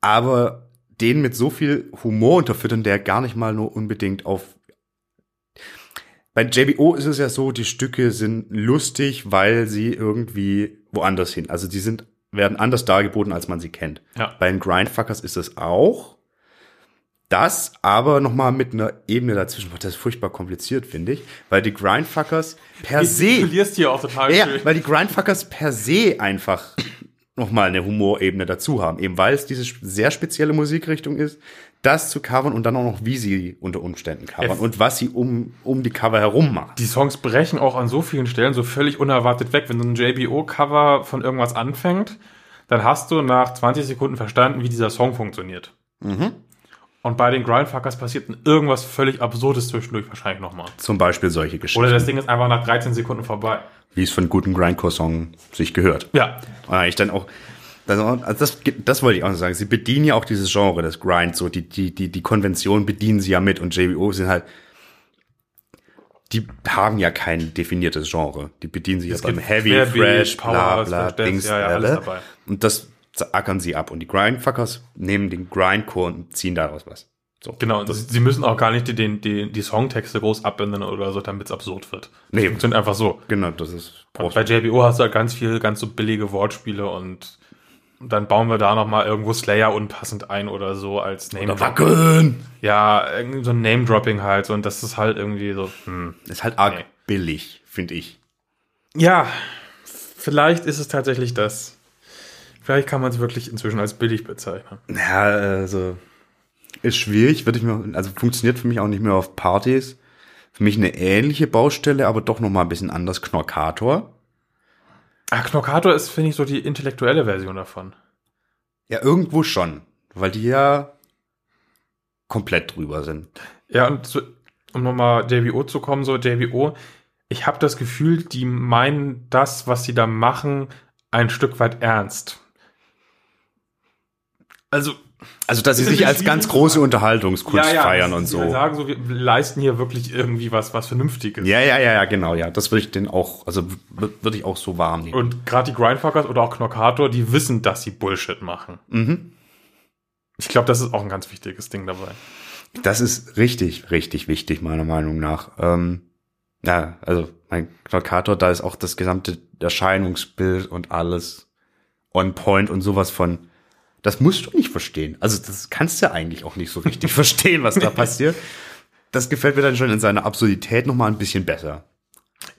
Aber den mit so viel Humor unterfüttern, der gar nicht mal nur unbedingt auf. Bei JBO ist es ja so, die Stücke sind lustig, weil sie irgendwie woanders hin. Also die sind, werden anders dargeboten, als man sie kennt. Ja. Bei den Grindfuckers ist es auch. Das aber nochmal mit einer Ebene dazwischen. Das ist furchtbar kompliziert, finde ich. Weil die Grindfuckers per Du se. verlierst hier auch total Ja, schön. weil die Grindfuckers per se einfach nochmal eine Humorebene dazu haben. Eben weil es diese sehr spezielle Musikrichtung ist, das zu covern und dann auch noch, wie sie unter Umständen covern Ja. und was sie um, um die Cover herum machen. Die Songs brechen auch an so vielen Stellen so völlig unerwartet weg. Wenn so ein JBO-Cover von irgendwas anfängt, dann hast du nach 20 Sekunden verstanden, wie dieser Song funktioniert. Mhm. Und bei den Grindfuckers passiert irgendwas völlig Absurdes zwischendurch wahrscheinlich nochmal. Zum Beispiel solche Geschichten, Oder das Ding ist einfach nach 13 Sekunden vorbei. wie es von guten Grindcore-Song sich gehört. Ja, Und ich dann auch, das, also das, das wollte ich auch noch sagen. Sie bedienen ja auch dieses Genre des Grind, so die, die, die, die Konvention bedienen sie ja mit und JBO sind halt, die haben ja kein definiertes Genre. Die bedienen sich ja beim Heavy, Fresh, Power, bla bla, Dings, ja, ja, alles alle. dabei. Und das ackern sie ab. Und die Grindfuckers nehmen den Grindcore und ziehen daraus was. So. Genau, und sie müssen auch gar nicht die, die, die, Songtexte groß abändern oder so, damit es absurd wird. Nee. Funktioniert einfach so. Genau, das ist Und bei JBO hast du halt ganz viel, ganz so billige Wortspiele und dann bauen wir da nochmal irgendwo Slayer unpassend ein oder so als Name Wackeln! Ja, irgendwie so ein Name-Dropping halt so und das ist halt irgendwie so, hm. Ist halt arg Nee. billig, finde ich. Ja, vielleicht ist es tatsächlich das. Vielleicht kann man es wirklich inzwischen als billig bezeichnen. Ja, also ist schwierig, würde ich mir, also funktioniert für mich auch nicht mehr auf Partys. Für mich eine ähnliche Baustelle, aber doch noch mal ein bisschen anders. Knorkator. Ah, Knockator ist, finde ich, so die intellektuelle Version davon. Ja, irgendwo schon, weil die ja komplett drüber sind. Ja, und so, um nochmal JBO zu kommen, so JBO, ich habe das Gefühl, die meinen das, was sie da machen, ein Stück weit ernst. Also, Also, dass sie sich als ganz große Unterhaltungskunst feiern und sie so. sagen so, wir leisten hier wirklich irgendwie was, was Vernünftiges. Ja, ja, ja, ja, genau, ja. Das würde ich denn auch, also würde ich auch so wahrnehmen. Und gerade die Grindfuckers oder auch Knockator, die wissen, dass sie Bullshit machen. Mhm. Ich glaube, das ist auch ein ganz wichtiges Ding dabei. Das ist richtig, richtig wichtig, meiner Meinung nach. Ähm, ja, also mein Knockator, da ist auch das gesamte Erscheinungsbild und alles on point und sowas von. Das musst du nicht verstehen. Also das kannst du eigentlich auch nicht so richtig verstehen, was da passiert. Das gefällt mir dann schon in seiner Absurdität noch mal ein bisschen besser.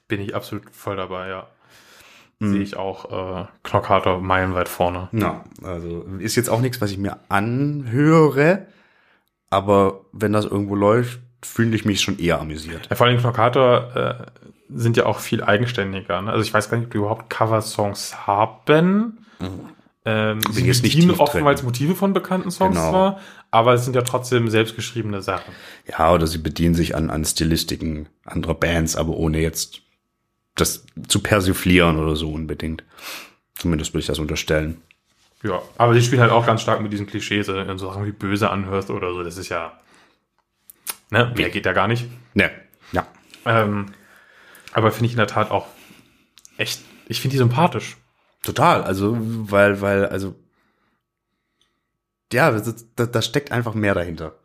Bin ich absolut voll dabei, ja. Sehe ich auch äh, Knockator meilenweit vorne. Ja, also ist jetzt auch nichts, was ich mir anhöre, aber wenn das irgendwo läuft, fühle ich mich schon eher amüsiert. Ja, vor allem Knockator äh, sind ja auch viel eigenständiger. Ne? Also ich weiß gar nicht, ob die überhaupt Cover-Songs haben. Ähm, sie Mhm. jetzt nicht drin. oftmals Motive von bekannten Songs Genau. zwar, aber es sind ja trotzdem selbstgeschriebene Sachen. Ja, oder sie bedienen sich an, an Stilistiken anderer Bands, aber ohne jetzt das zu persiflieren oder so unbedingt. Zumindest würde ich das unterstellen. Ja, aber die spielen halt auch ganz stark mit diesen Klischees, äh, wenn du so Sachen wie böse anhörst oder so. Das ist ja, ne, mehr geht ja gar nicht. Ne, ja. Ähm, aber finde ich in der Tat auch echt, ich finde die sympathisch. Total, also, weil, weil, also, ja, das, da steckt einfach mehr dahinter.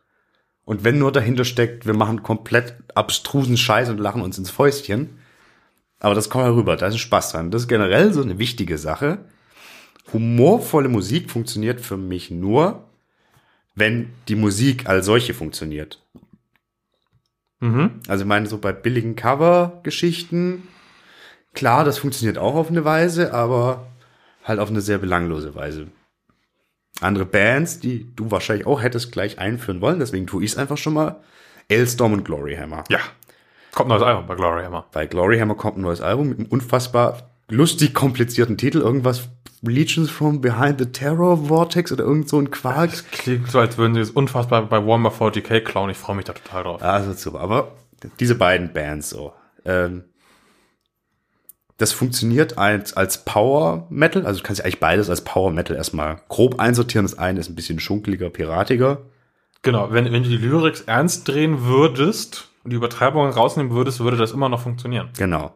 Und wenn nur dahinter steckt, wir machen komplett abstrusen Scheiß und lachen uns ins Fäustchen, aber das kommt herüber, da ist Spaß dran. Das ist generell so eine wichtige Sache. Humorvolle Musik funktioniert für mich nur, wenn die Musik als solche funktioniert. Mhm. Also ich meine, so bei billigen Cover-Geschichten, klar, das funktioniert auch auf eine Weise, aber halt auf eine sehr belanglose Weise. Andere Bands, die du wahrscheinlich auch hättest gleich einführen wollen, deswegen tue ich es einfach schon mal. Elstorm und Gloryhammer. Ja. Kommt noch das Album bei Glory Hammer. Bei Gloryhammer kommt ein neues Album mit einem unfassbar lustig komplizierten Titel, irgendwas Legions from Behind the Terror Vortex oder irgend so ein Quark. Klingt so, als würden sie es unfassbar bei Warhammer 40k klauen. Ich freue mich da total drauf. Also super. Aber diese beiden Bands so. Ähm, das funktioniert als, als Power Metal. Also du kannst ja eigentlich beides als Power Metal erstmal grob einsortieren. Das eine ist ein bisschen schunkeliger, piratiger. Genau, wenn, wenn du die Lyrics ernst drehen würdest und die Übertreibungen rausnehmen würdest, würde das immer noch funktionieren. Genau.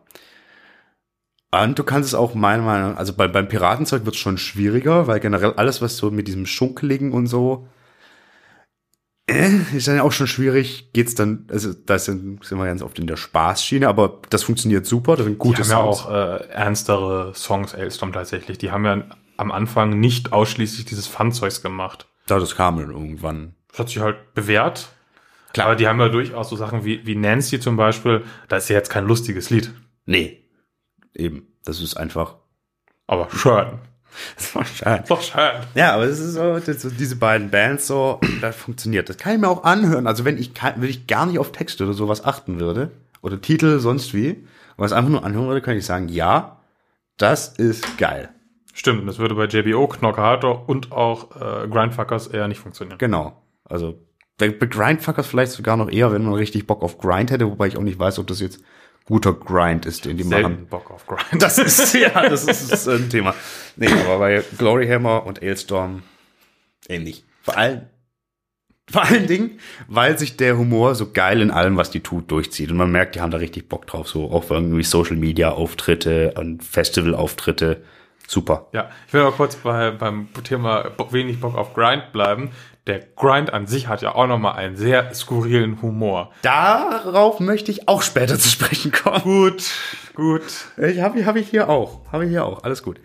Und du kannst es auch meiner Meinung nach, also bei, beim Piratenzeug wird es schon schwieriger, weil generell alles, was so mit diesem Schunkeligen und so, ist dann auch schon schwierig. Geht's dann, also da sind, sind wir ganz oft in der Spaßschiene, aber das funktioniert super, das sind Die gute haben ja Songs. auch äh, ernstere Songs, Ailstorm tatsächlich. Die haben ja am Anfang nicht ausschließlich dieses Fun-Zeugs gemacht. Da das kam dann irgendwann. Das hat sich halt bewährt. Klar. Aber die haben ja durchaus so Sachen wie, wie Nancy zum Beispiel. Da ist ja jetzt kein lustiges Lied. Nee. Eben. Das ist einfach. Aber schön. Das war schade. Doch schön. Ja, aber es ist so, das, diese beiden Bands so, das funktioniert. Das kann ich mir auch anhören. Also wenn ich kann, wenn ich gar nicht auf Texte oder sowas achten würde oder Titel sonst wie, und was einfach nur anhören würde, kann ich sagen, ja, das ist geil. Stimmt, das würde bei JBO, Knockator und auch äh, Grindfuckers eher nicht funktionieren. Genau. Also bei bei Grindfuckers vielleicht sogar noch eher, wenn man richtig Bock auf Grind hätte, wobei ich auch nicht weiß, ob das jetzt guter Grind ist, den die machen. Selten Bock auf Grind. Das ist, ja, das ist, das ist ein Thema. Nee, aber bei Gloryhammer und Ailstorm ähnlich. Vor allem, Vor allen Dingen, weil sich der Humor so geil in allem, was die tut, durchzieht. Und man merkt, die haben da richtig Bock drauf. So auch irgendwie Social Media Auftritte und Festival Auftritte. Super. Ja, ich will mal kurz bei, beim Thema wenig Bock auf Grind bleiben. Der Grind an sich hat ja auch nochmal einen sehr skurrilen Humor. Darauf möchte ich auch später zu sprechen kommen. Gut, gut. Ich habe hab ich hier auch. Habe ich hier auch. Alles gut.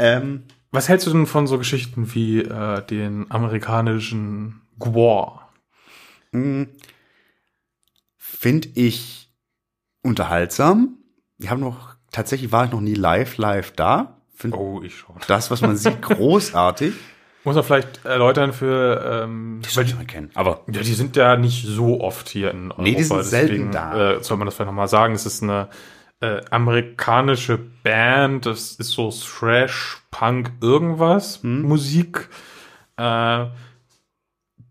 Ähm, Was hältst du denn von so Geschichten wie äh, den amerikanischen Gwar? Finde ich unterhaltsam. Ich habe noch, tatsächlich war ich noch nie live, live da. Finde Oh, ich schon. das, was man sieht, großartig. Muss man vielleicht erläutern für, ähm, Das sollte ich mal kennen. Aber ja, die sind ja nicht so oft hier in Europa. Nee, die sind selten da. Äh, soll man das vielleicht nochmal sagen? Es ist eine äh, amerikanische Band, das ist so Thrash, Punk, irgendwas, Hm. Musik, äh,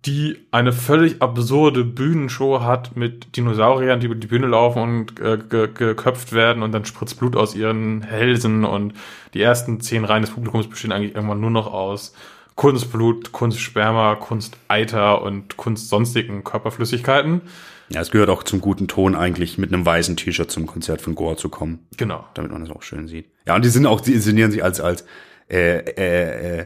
die eine völlig absurde Bühnenshow hat mit Dinosauriern, die über die Bühne laufen und äh, ge geköpft werden und dann spritzt Blut aus ihren Hälsen und die ersten zehn Reihen des Publikums bestehen eigentlich irgendwann nur noch aus Kunstblut, Kunstsperma, Kunsteiter und Kunstsonstigen Körperflüssigkeiten. ja, es gehört auch zum guten Ton eigentlich, mit einem weißen T-Shirt zum Konzert von Gore zu kommen. Genau. damit man das auch schön sieht. Ja, und die sind auch, die inszenieren sich als, als äh, äh, äh,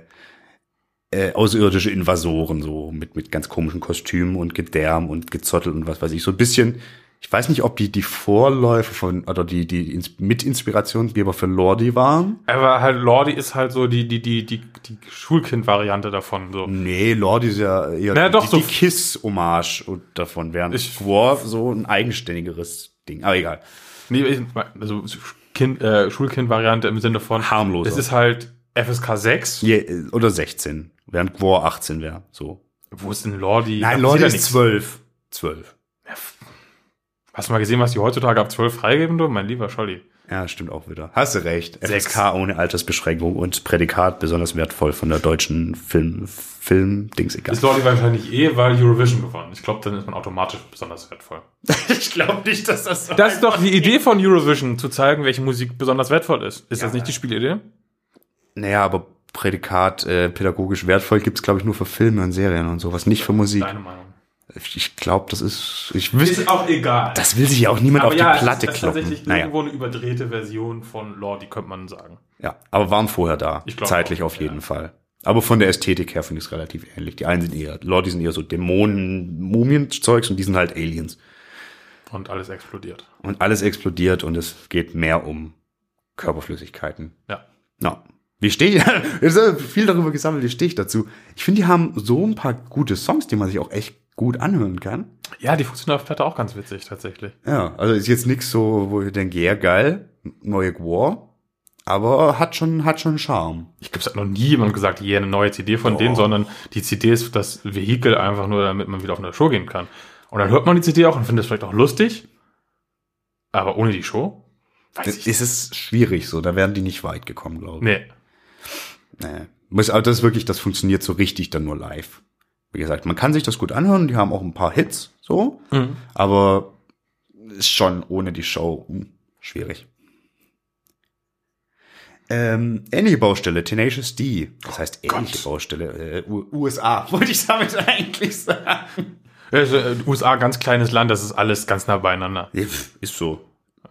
äh, außerirdische Invasoren, so mit, mit ganz komischen Kostümen und Gedärm und Gezottel und was weiß ich. So ein bisschen, ich weiß nicht, ob die die Vorläufe von, oder die, die Ins Mitinspirationsgeber für Lordi waren. Aber halt Lordi ist halt so die, die, die, die, die Schulkind-Variante davon. So. Nee, Lordi ist ja eher Na, doch, die, so- die Kiss-Hommage und davon, während Ich- War so ein eigenständiges Ding. Aber egal. Nee, also kind, äh, Schulkind-Variante im Sinne von Harmloser. Es ist halt FSK 6. Je, oder 16, während War 18 wäre. So. Wo ist denn Lordi? Nein, Lordi ist nichts. 12. 12. Hast du mal gesehen, was die heutzutage ab 12 freigeben dürfen? Mein lieber Scholli. Ja, stimmt auch wieder. Hast du recht. Sechs. FSK ohne Altersbeschränkung und Prädikat besonders wertvoll von der deutschen Film, Film, Dings egal. Ist Lordi wahrscheinlich eh, weil Eurovision gewonnen. Ich glaube, dann ist man automatisch besonders wertvoll. Ich glaube nicht, dass das so Das ist doch die Idee von Eurovision, zu zeigen, welche Musik besonders wertvoll ist. Ist das nicht die Spielidee? Naja, aber Prädikat äh, pädagogisch wertvoll gibt's glaube ich, nur für Filme und Serien und sowas, nicht für Musik. Deine Meinung. Ich glaube, das ist. Ich wüsste, Ist auch egal. das will sich ja auch niemand auf die Platte es ist, kloppen. tatsächlich Naja, irgendwo eine überdrehte Version von Lordi, könnte man sagen. ja, aber waren vorher da. Ich glaub Zeitlich auch, auf jeden ja. Fall. Aber von der Ästhetik her finde ich es relativ ähnlich. Die einen sind eher, Leute sind eher so Dämonen, Mumien-Zeugs und die sind halt Aliens. Und alles explodiert. Und alles explodiert und es geht mehr um Körperflüssigkeiten. Ja. Na, wie stehe ich? Es ist viel darüber gesammelt, wie stehe ich dazu? Ich finde, die haben so ein paar gute Songs, die man sich auch echt gut anhören kann. Ja, die funktioniert auf Platte auch ganz witzig, tatsächlich. Ja, also ist jetzt nichts so, wo ich denke, ja geil, neue War, aber hat schon, hat schon Charme. Ich glaube, es hat noch nie jemand gesagt, hier eine neue CD von denen, sondern die CD ist das Vehikel einfach nur, damit man wieder auf eine Show gehen kann. Und dann hört man die CD auch und findet es vielleicht auch lustig. Aber ohne die Show? Weiß ich Ist es schwierig so, da wären die nicht weit gekommen, glaube ich. Nee. Nee. Aber das ist wirklich, das funktioniert so richtig dann nur live. Wie gesagt, man kann sich das gut anhören, die haben auch ein paar Hits, so, Mhm. aber ist schon ohne die Show hm, schwierig. Ähm, ähnliche Baustelle, Tenacious D. Das heißt ähnliche Gott. Baustelle, äh, USA, wollte ich damit eigentlich sagen. Also, äh, USA, ganz kleines Land, das ist alles ganz nah beieinander. Ist so.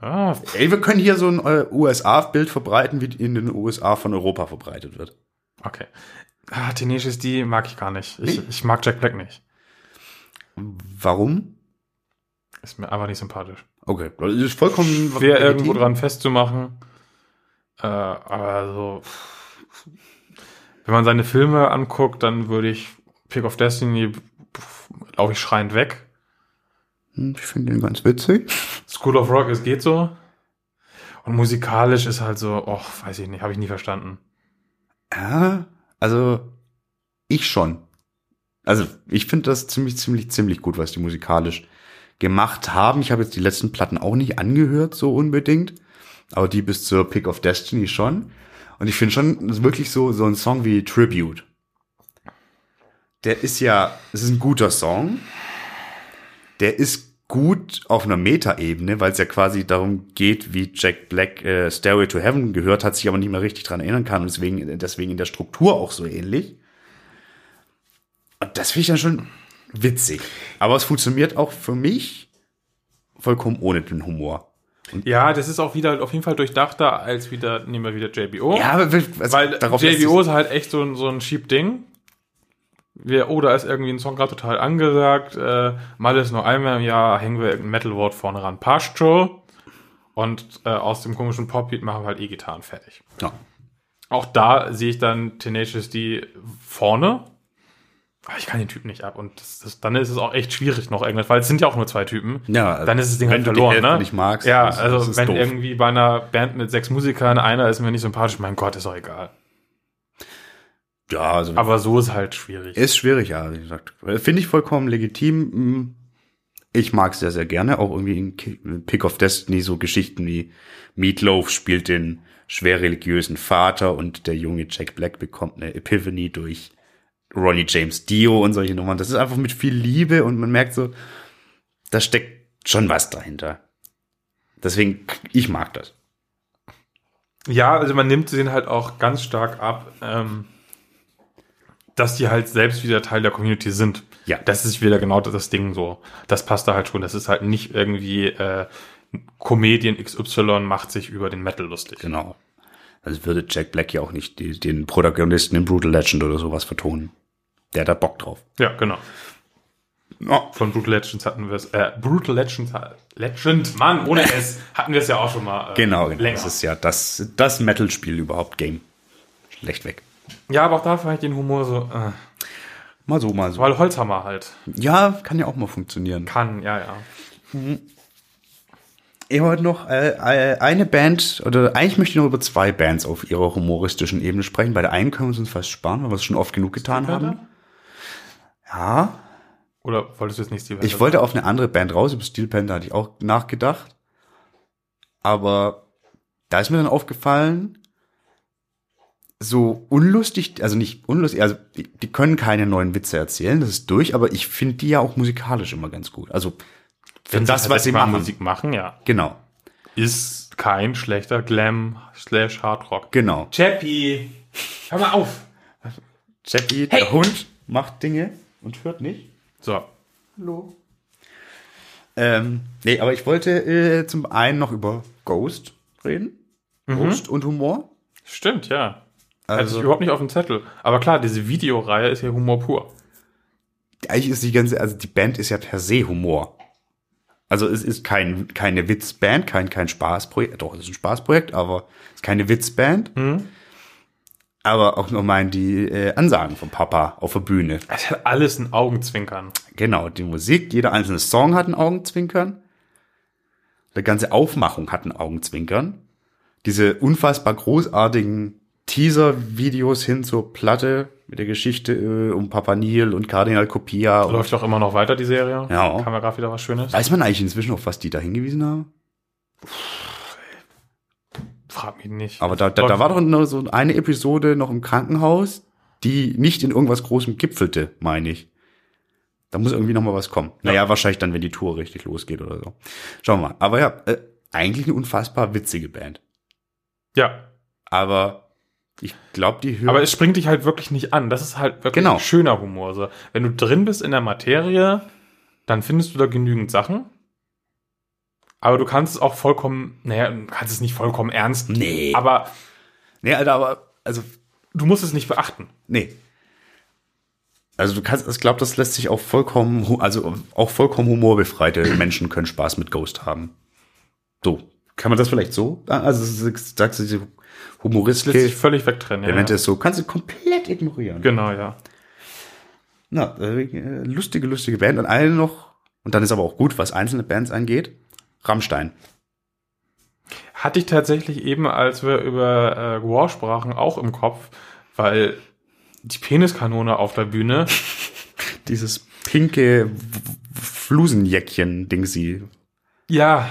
Ah, Ey, wir können hier so ein äh, USA-Bild verbreiten, wie in den USA von Europa verbreitet wird. okay. Ah, Tenacious D mag ich gar nicht. Ich, ich mag Jack Black nicht. Warum? Ist mir einfach nicht sympathisch. Okay, das ist vollkommen Schwer irgendwo dran festzumachen. Äh, aber so. Wenn man seine Filme anguckt, dann würde ich Pick of Destiny laufe ich schreiend weg. Hm, Ich finde den ganz witzig. School of Rock, es geht so. Und musikalisch ist halt so, och, weiß ich nicht, habe ich nie verstanden. Ja, also ich schon. Also ich finde das ziemlich, ziemlich, ziemlich gut, was die musikalisch gemacht haben. Ich habe jetzt die letzten Platten auch nicht angehört, so unbedingt. Aber die bis zur Pick of Destiny schon. Und ich finde schon, wirklich so, so ein Song wie Tribute. Der ist ja, es ist ein guter Song. Der ist gut auf einer Meta-Ebene, weil es ja quasi darum geht, wie Jack Black äh, Stairway to Heaven gehört hat, sich aber nicht mehr richtig dran erinnern kann und deswegen, deswegen in der Struktur auch so ähnlich. Und das finde ich dann schon witzig. Aber es funktioniert auch für mich vollkommen ohne den Humor. Ja, das ist auch wieder auf jeden Fall durchdachter als wieder, nehmen wir wieder JBO. Ja, aber also Weil darauf JBO ist halt echt so, ein- so ein Cheap-Ding. Wir, oh, da ist irgendwie ein Song gerade total angesagt. Äh, mal ist nur einmal im Jahr, hängen wir irgendein Metal-Wort vorne ran. Passt schon. Und äh, aus dem komischen Popbeat machen wir halt E-Gitarren fertig. ja. Auch da sehe ich dann Tenacious D vorne. Aber ich kann den Typ nicht ab. Und das, das, dann ist es auch echt schwierig noch irgendwas, weil es sind ja auch nur zwei Typen. Ja, dann ist das Ding wenn halt du die verloren, Hälfte ne? nicht magst, ja, das- also ist wenn doof. irgendwie bei einer Band mit sechs Musikern einer ist mir nicht sympathisch, mein Gott, ist auch egal. Ja, also Aber so ist halt schwierig. ist schwierig, ja, wie gesagt. Finde ich vollkommen legitim. Ich mag es sehr, sehr gerne. Auch irgendwie in Pick of Destiny so Geschichten wie Meatloaf spielt den schwer religiösen Vater und der junge Jack Black bekommt eine Epiphany durch Ronnie James Dio und solche Nummern. Das ist einfach mit viel Liebe und man merkt so, da steckt schon was dahinter. Deswegen, ich mag das. Ja, also man nimmt den halt auch ganz stark ab, ähm, dass die halt selbst wieder Teil der Community sind. Ja. Das ist wieder genau das Ding so. Das passt da halt schon. Das ist halt nicht irgendwie äh, Comedian XY macht sich über den Metal lustig. Genau. Also würde Jack Black ja auch nicht die, den Protagonisten in Brutal Legend oder sowas vertonen. Der hat da Bock drauf. Ja, genau. Ja. Von Brutal Legends hatten wir es. Äh, Brutal Legends, Legend, Mann, ohne S hatten wir es ja auch schon mal. Äh, Genau, genau. Länger. Das ist ja das, das Metal-Spiel überhaupt, Game. Schlecht weg. Ja, aber auch da fand ich den Humor so, äh, Mal so, mal so. weil Holzhammer halt Ja, kann ja auch mal funktionieren. kann, ja, ja. Ich wollte noch äh, äh, eine Band, oder eigentlich möchte ich noch über zwei Bands auf ihrer humoristischen Ebene sprechen. Bei der einen können wir uns fast sparen, weil wir es schon oft genug getan haben. Ja, Oder wolltest du jetzt nicht Steve ich wollte auf eine andere Band raus. Über Steel Panther hatte ich auch nachgedacht. Aber da ist mir dann aufgefallen, so unlustig, also nicht unlustig, also die, die können keine neuen Witze erzählen, das ist durch, aber ich finde die ja auch musikalisch immer ganz gut. Also Wenn das, was sie machen. Musik machen, ja. Genau, Ist kein schlechter Glam slash Hardrock. genau. Chappie, hör mal auf. Jackie, der Hund, macht Dinge und hört nicht. So, Hallo. Ähm, nee, aber ich wollte äh, zum einen noch über Ghost reden. Ghost und Humor. stimmt, ja. Also, Also- ich überhaupt nicht auf dem Zettel. Aber klar, diese Videoreihe ist ja Humor pur. Eigentlich ist die ganze, also die Band ist ja per se Humor. Also es ist kein, keine Witzband, kein, kein Spaßprojekt. Doch, es ist ein Spaßprojekt, aber es ist keine Witzband. Aber auch nur mal die äh, Ansagen vom Papa auf der Bühne. Es hat alles ein Augenzwinkern. Genau, die Musik, jeder einzelne Song hat ein Augenzwinkern. Die ganze Aufmachung hat ein Augenzwinkern. Diese unfassbar großartigen Teaser-Videos hin zur Platte mit der Geschichte äh, um Papa Neil und Kardinal Copia. Und Läuft auch immer noch weiter, die Serie. Ja. Kam ja gerade wieder was Schönes. weiß man eigentlich inzwischen, auf was die da hingewiesen haben? Frag mich nicht. Aber da, da, da war doch noch so eine Episode noch im Krankenhaus, die nicht in irgendwas Großem gipfelte, meine ich. Da muss irgendwie noch mal was kommen. Naja, wahrscheinlich dann, wenn die Tour richtig losgeht oder so. Schauen wir mal. Aber ja, äh, eigentlich eine unfassbar witzige Band. Ja. Aber ich glaube, die hören. Aber es springt dich halt wirklich nicht an. Das ist halt wirklich Genau. schöner Humor. So, wenn du drin bist in der Materie, dann findest du da genügend Sachen. Aber du kannst es auch vollkommen, naja, du kannst es nicht vollkommen ernst. Nee. Aber nee, Alter, aber, also, du musst es nicht beachten. nee. Also du kannst, ich glaube, das lässt sich auch vollkommen, also auch vollkommen humorbefreite Menschen können Spaß mit Ghost haben. So, kann man das vielleicht so? Also sagst du, Das lässt sich völlig wegtrennen. Ja, Elemente ja. ist so, kannst du komplett ignorieren. Genau, ja. Na, äh, lustige, lustige Band. Und eine noch, und dann ist aber auch gut, was einzelne Bands angeht, Rammstein. Hatte ich tatsächlich eben, als wir über äh, War sprachen, auch im Kopf, weil die Peniskanone auf der Bühne, Dieses pinke Flusenjäckchen-Ding sie. ja,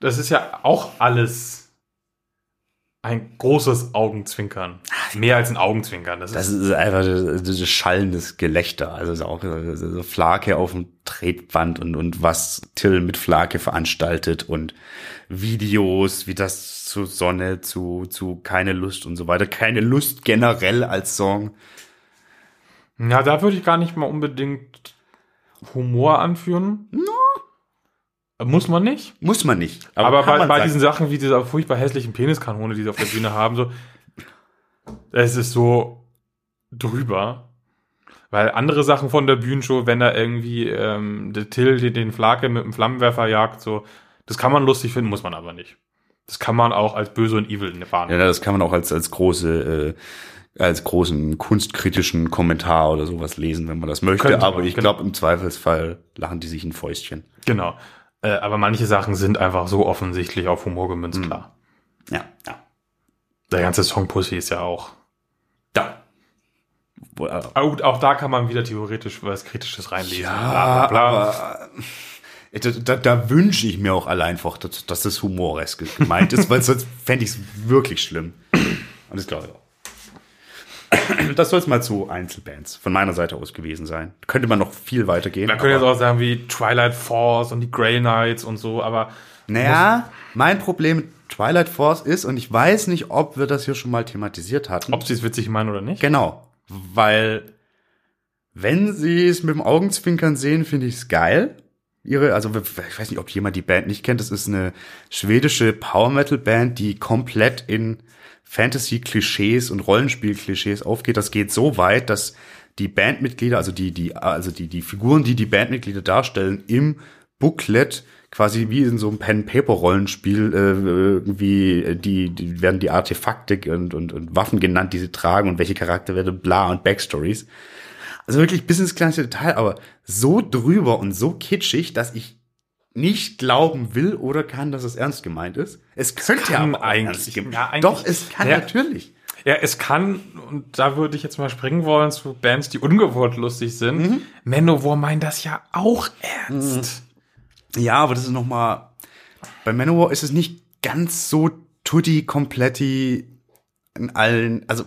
das ist ja auch alles ein großes Augenzwinkern. Mehr als ein Augenzwinkern. Das, Das ist, ist einfach das, das schallendes Gelächter. Also es ist auch äh, so Flake auf dem Tretband und, und was Till mit Flake veranstaltet und Videos, wie das zu Sonne, zu, zu keine Lust und so weiter. Keine Lust generell als Song. ja, da würde ich gar nicht mal unbedingt Humor anführen. Muss man nicht. Muss man nicht. Aber, kann bei, bei diesen Sachen wie dieser furchtbar hässlichen Peniskanone, die sie auf der Bühne haben, so, es ist so drüber. Weil andere Sachen von der Bühnenshow, wenn da irgendwie ähm, der Till den- den Flake mit dem Flammenwerfer jagt, so, das kann man lustig finden, muss man aber nicht. Das kann man auch als böse und evil wahrnehmen. Ja, das kann man auch als, als große, äh, als großen kunstkritischen Kommentar oder sowas lesen, wenn man das möchte. Könnte aber man, ich genau. glaube, im Zweifelsfall lachen die sich ein Fäustchen. Genau. Äh, aber manche Sachen sind einfach so offensichtlich auf Humor gemünzt, klar. Ja, ja. Der ganze Song Pussy ist ja auch. Ja. Wo, äh, Auch, auch da kann man wieder theoretisch was Kritisches reinlesen. Ja, aber äh, da, da, da wünsche ich mir auch allein einfach, dass, dass das humoresk gemeint ist, weil sonst fände ich es wirklich schlimm. Und das glaube ich auch. Das soll es mal zu Einzelbands von meiner Seite aus gewesen sein. Könnte man noch viel weiter gehen. Man könnte jetzt auch sagen wie Twilight Force und die Grey Knights und so, aber Naja, mein Problem mit Twilight Force ist, und ich weiß nicht, ob wir das hier schon mal thematisiert hatten. ob sie es witzig meinen oder nicht. Genau, weil wenn sie es mit dem Augenzwinkern sehen, finde ich es geil. Ihre, also ich weiß nicht, ob jemand die Band nicht kennt. Das ist eine schwedische Power Metal Band, die komplett in Fantasy-Klischees und Rollenspiel-Klischees aufgeht. Das geht so weit, dass die Bandmitglieder, also die, die, also die, die Figuren, die die Bandmitglieder darstellen, im Booklet quasi wie in so einem Pen-Paper-Rollenspiel äh, irgendwie die, die werden die Artefakte und, und, und Waffen genannt, die sie tragen und welche Charaktere bla und Backstories. Also wirklich bis ins kleinste Detail, aber so drüber und so kitschig, dass ich nicht glauben will oder kann, dass es ernst gemeint ist. Es könnte ja eigentlich- gemeint. ja, eigentlich- Doch, es kann Ja. natürlich. Ja, es kann, und da würde ich jetzt mal springen wollen zu Bands, die ungewollt lustig sind. Manowar meint das ja auch ernst. Ja, aber das ist noch mal bei Manowar ist es nicht ganz so tutti kompletti in allen, also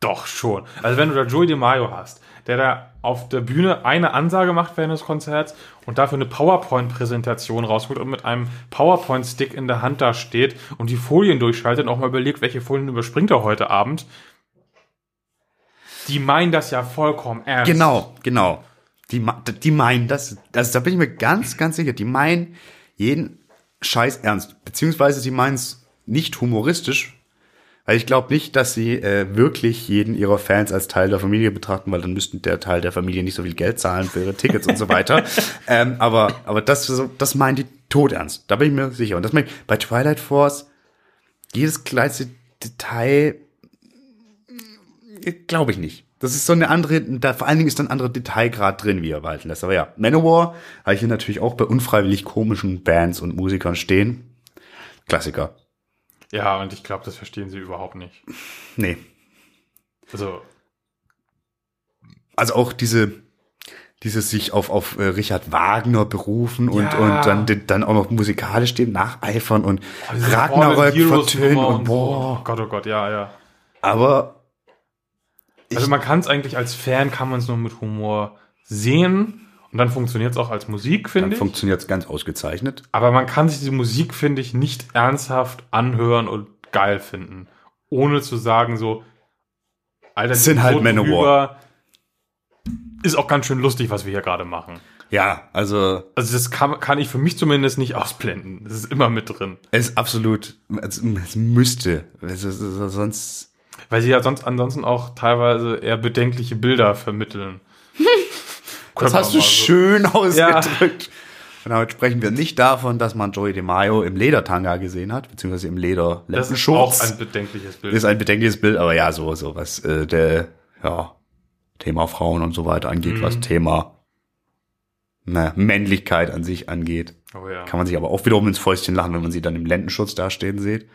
Doch schon. Also wenn du da Joey DeMaio hast, der da auf der Bühne eine Ansage macht während des Konzerts und dafür eine PowerPoint-Präsentation rausholt und mit einem PowerPoint-Stick in der Hand da steht und die Folien durchschaltet und auch mal überlegt, welche Folien überspringt er heute Abend. Die meinen das ja vollkommen ernst. Genau, genau. Die, die meinen das, also da bin ich mir ganz, ganz sicher, die meinen jeden Scheiß ernst. Beziehungsweise sie meinen es nicht humoristisch, weil ich glaube nicht, dass sie äh, wirklich jeden ihrer Fans als Teil der Familie betrachten, weil dann müssten der Teil der Familie nicht so viel Geld zahlen für ihre Tickets und so weiter. ähm, aber aber das, das meinen die todernst. Da bin ich mir sicher. Und das meine ich bei Twilight Force, jedes kleinste Detail Glaube ich nicht. Das ist so eine andere, da vor allen Dingen ist ein anderer Detailgrad drin, wie er walten lässt. Aber ja, Manowar habe ich hier natürlich auch bei unfreiwillig komischen Bands und Musikern stehen. Klassiker. Ja, und ich glaube, das verstehen sie überhaupt nicht. Nee. Also, Also auch diese, dieses sich auf, auf äh, Richard Wagner berufen und, Ja. und dann, dann auch noch musikalisch dem nacheifern und diese Ragnarök vertönen und so. boah. Oh Gott, oh Gott, ja, ja. Aber Also man kann es eigentlich als Fan, kann man es nur mit Humor sehen und dann funktioniert es auch als Musik, dann finde ich. funktioniert es ganz ausgezeichnet. Aber man kann sich diese Musik, finde ich, nicht ernsthaft anhören und geil finden. Ohne zu sagen so, Alter, Es sind halt Manowar. Ist auch ganz schön lustig, was wir hier gerade machen. Ja, also Also das kann, kann ich für mich zumindest nicht ausblenden. Das ist immer mit drin. es ist absolut, es, es müsste. Es es sonst Weil sie ja sonst ansonsten auch teilweise eher bedenkliche Bilder vermitteln. Das hast du so. schön ausgedrückt. Und damit sprechen wir nicht davon, dass man Joey DeMaio im Ledertanga gesehen hat, beziehungsweise im Das ist auch ein bedenkliches Bild. Ist ein bedenkliches Bild, aber ja, so, so was äh, der, ja, Thema Frauen und so weiter angeht, Mhm. was Thema na, Männlichkeit an sich angeht. oh ja. Kann man sich aber auch wiederum ins Fäustchen lachen, wenn man sie dann im Lendenschutz dastehen sieht.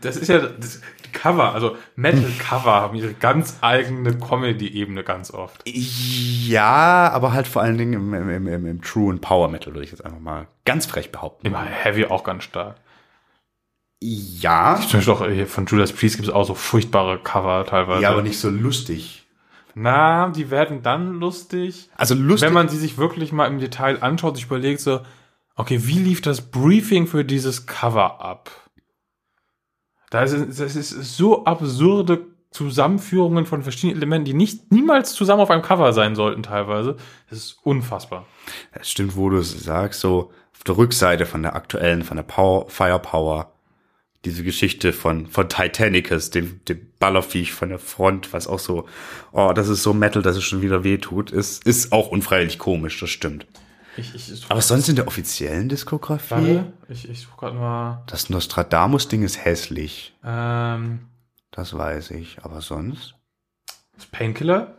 Das ist ja das, die Cover, also Metal-Cover haben ihre ganz eigene Comedy-Ebene ganz oft. Ja, aber halt vor allen Dingen im, im, im, im, True and Power Metal, würde ich jetzt einfach mal ganz frech behaupten. Immer Heavy auch ganz stark. Ja, Zum Beispiel auch hier von Judas Priest gibt es auch so furchtbare Cover teilweise. ja, aber nicht so lustig. Na, die werden dann lustig, Also lustig. wenn man sie sich wirklich mal im Detail anschaut, sich überlegt so, okay, wie lief das Briefing für dieses Cover ab? Da ist, das ist so absurde Zusammenführungen von verschiedenen Elementen, die nicht niemals zusammen auf einem Cover sein sollten teilweise. Das ist unfassbar. Es stimmt, wo du es sagst, so auf der Rückseite von der aktuellen, von der Power, Firepower, diese Geschichte von, von Titanicus, dem, dem Ballerviech von der Front, was auch so, oh, das ist so Metal, dass es schon wieder wehtut, ist, ist auch unfreiwillig komisch, das stimmt. Ich, ich, Aber sonst in der offiziellen Diskografie, warte, ich, ich suche gerade mal. das Nostradamus-Ding ist hässlich. Ähm, Das weiß ich. Aber sonst? das Painkiller.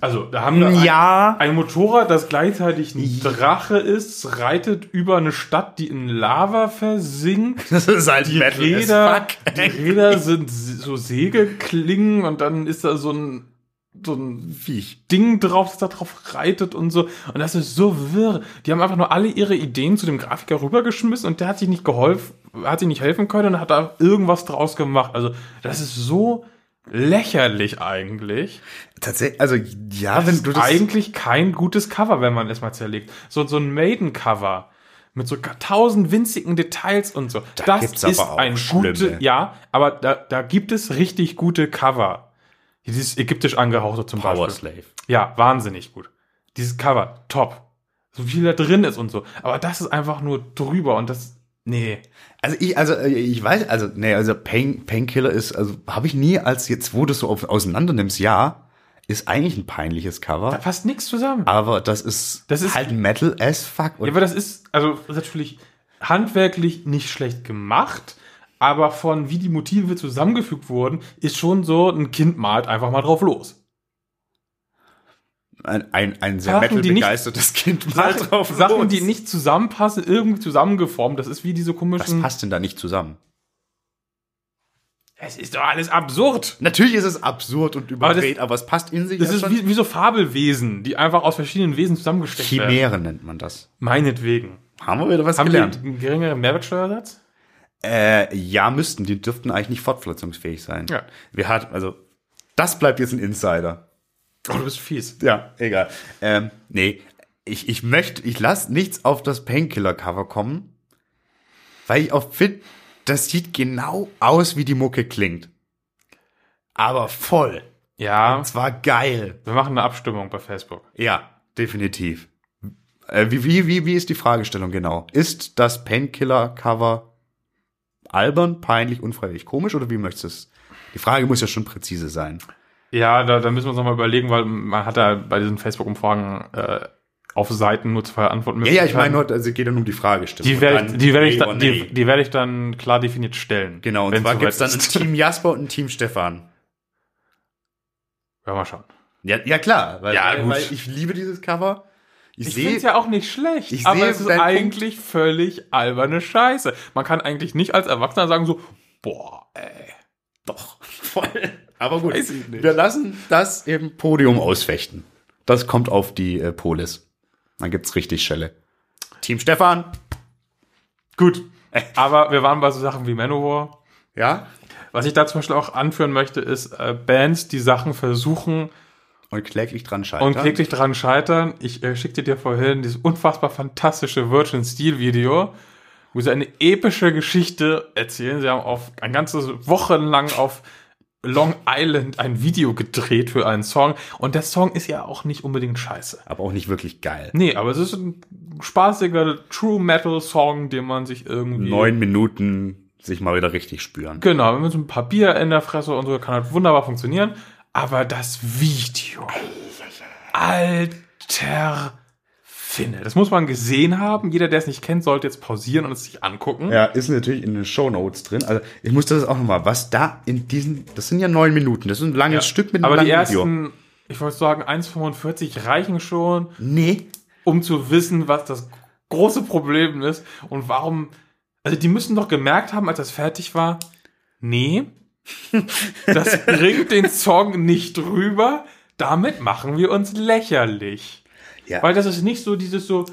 Also, da haben wir ein, Ja. ein Motorrad, das gleichzeitig ein Drache ist, reitet über eine Stadt, die in Lava versinkt. Das ist halt Die Räder, die Räder sind so Segelklingen und dann ist da so ein, so ein Viech. Ding drauf, das da drauf reitet und so. Und das ist so wirr. Die haben einfach nur alle ihre Ideen zu dem Grafiker rübergeschmissen und der hat sich nicht geholfen, hat sich nicht helfen können und hat da irgendwas draus gemacht. Also, das ist so lächerlich eigentlich. Tatsächlich, also ja, Das wenn ist du das. eigentlich kein gutes Cover, wenn man es mal zerlegt. So, so ein Maiden-Cover mit so tausend winzigen Details und so. das gibt's aber ist auch ein schlimme. gute, ja, aber da, da gibt es richtig gute Cover. Dieses ägyptisch angehauchte zum Power Beispiel. Slave. Ja, wahnsinnig gut. Dieses Cover, top. So viel da drin ist und so. Aber das ist einfach nur drüber und das, nee. Also ich, also äh, ich weiß, also nee, also Pain, Painkiller ist, also habe ich nie als jetzt, wo du es so auf, auseinander nimmst, ja, ist eigentlich ein peinliches Da Cover, passt nichts zusammen. aber das ist, Das ist- halt Metal as fuck. Und Ja, aber das ist, also das ist natürlich handwerklich nicht schlecht gemacht, aber von wie die Motive zusammengefügt wurden, ist schon so, ein Kind malt einfach mal drauf los. ein, ein, ein sehr Sachen, Metal-begeistertes Kind mal Sachen, drauf Sachen los. die nicht zusammenpassen, irgendwie zusammengeformt. Das ist wie diese Was komischen. passt denn da nicht zusammen? Es ist doch alles absurd. Natürlich ist es absurd und überdreht, das- aber, es passt in sich. Das ist wie, wie so Fabelwesen, die einfach aus verschiedenen Wesen zusammengesteckt werden. Chimäre nennt man das. Meinetwegen. Haben wir wieder was Haben gelernt? die einen geringeren Mehrwertsteuersatz? Äh, ja, müssten. Die dürften eigentlich nicht fortpflanzungsfähig sein. Ja. Wir hatten, also, das bleibt jetzt ein Insider. Oh, du bist fies. Ja, egal. Ähm, nee, ich, ich möchte, ich lasse nichts auf das Painkiller-Cover kommen, weil ich auch finde, das sieht genau aus, wie die Mucke klingt. Aber voll. Ja, Und zwar geil. wir machen eine Abstimmung bei Facebook. Ja, definitiv. Äh, wie, wie, wie, wie ist die Fragestellung genau? Ist das Painkiller-Cover albern, peinlich, unfreiwillig, komisch oder wie möchtest du es? Die Frage muss ja schon präzise sein. Ja, da, da müssen wir uns nochmal überlegen, weil man hat ja bei diesen Facebook-Umfragen äh, auf Seiten nur zwei Antworten. Ja, ja, ich meine nur, also es geht dann um die Fragestellung. die werde ich, dann die werde ich, dann, die, die werde ich dann klar definiert stellen. Genau, und zwar gibt es dann ein. Team Jasper und ein Team Stefan. Ja, mal schauen. Ja, ja klar, weil, Ja, gut. weil ich liebe dieses Cover. Ich, Ich finde es ja auch nicht schlecht, ich aber es ist eigentlich völlig alberne Scheiße. Man kann eigentlich nicht als Erwachsener sagen so, boah, ey. doch voll. Aber gut, wir lassen das im Podium ausfechten. Das kommt auf die äh, Polis. Dann gibt's richtig Schelle. Team Stefan. Gut. Aber wir waren bei so Sachen wie Manowar. Ja. Was ich da zum Beispiel auch anführen möchte, ist äh, Bands, die Sachen versuchen Und kläglich dran scheitern. und kläglich daran scheitern. Ich äh, schickte dir vorhin dieses unfassbar fantastische Virgin Steel Video, wo sie eine epische Geschichte erzählen. Sie haben auf ein ganzes Wochenlang auf Long Island ein Video gedreht für einen Song. Und der Song ist ja auch nicht unbedingt scheiße. Aber auch nicht wirklich geil. Nee, aber es ist ein spaßiger True Metal Song, den man sich irgendwie. Neun Minuten sich mal wieder richtig spüren. Genau, wenn man so ein paar Bier in der Fresse und so, kann halt wunderbar funktionieren. Aber das Video. Alter Finne. Das muss man gesehen haben. Jeder, der es nicht kennt, sollte jetzt pausieren und es sich angucken. Ja, ist natürlich in den Show Notes drin. Also ich musste das auch nochmal, was da in diesen, das sind ja neun Minuten, das ist ein langes Stück mit einem Aber die langen Video. ersten, ich wollte sagen, 1,45 reichen schon, Nee. um zu wissen, was das große Problem ist und warum. Also die müssen doch gemerkt haben, als das fertig war, nee, das bringt den Song nicht rüber. Damit machen wir uns lächerlich. Ja. Weil das ist nicht so dieses so.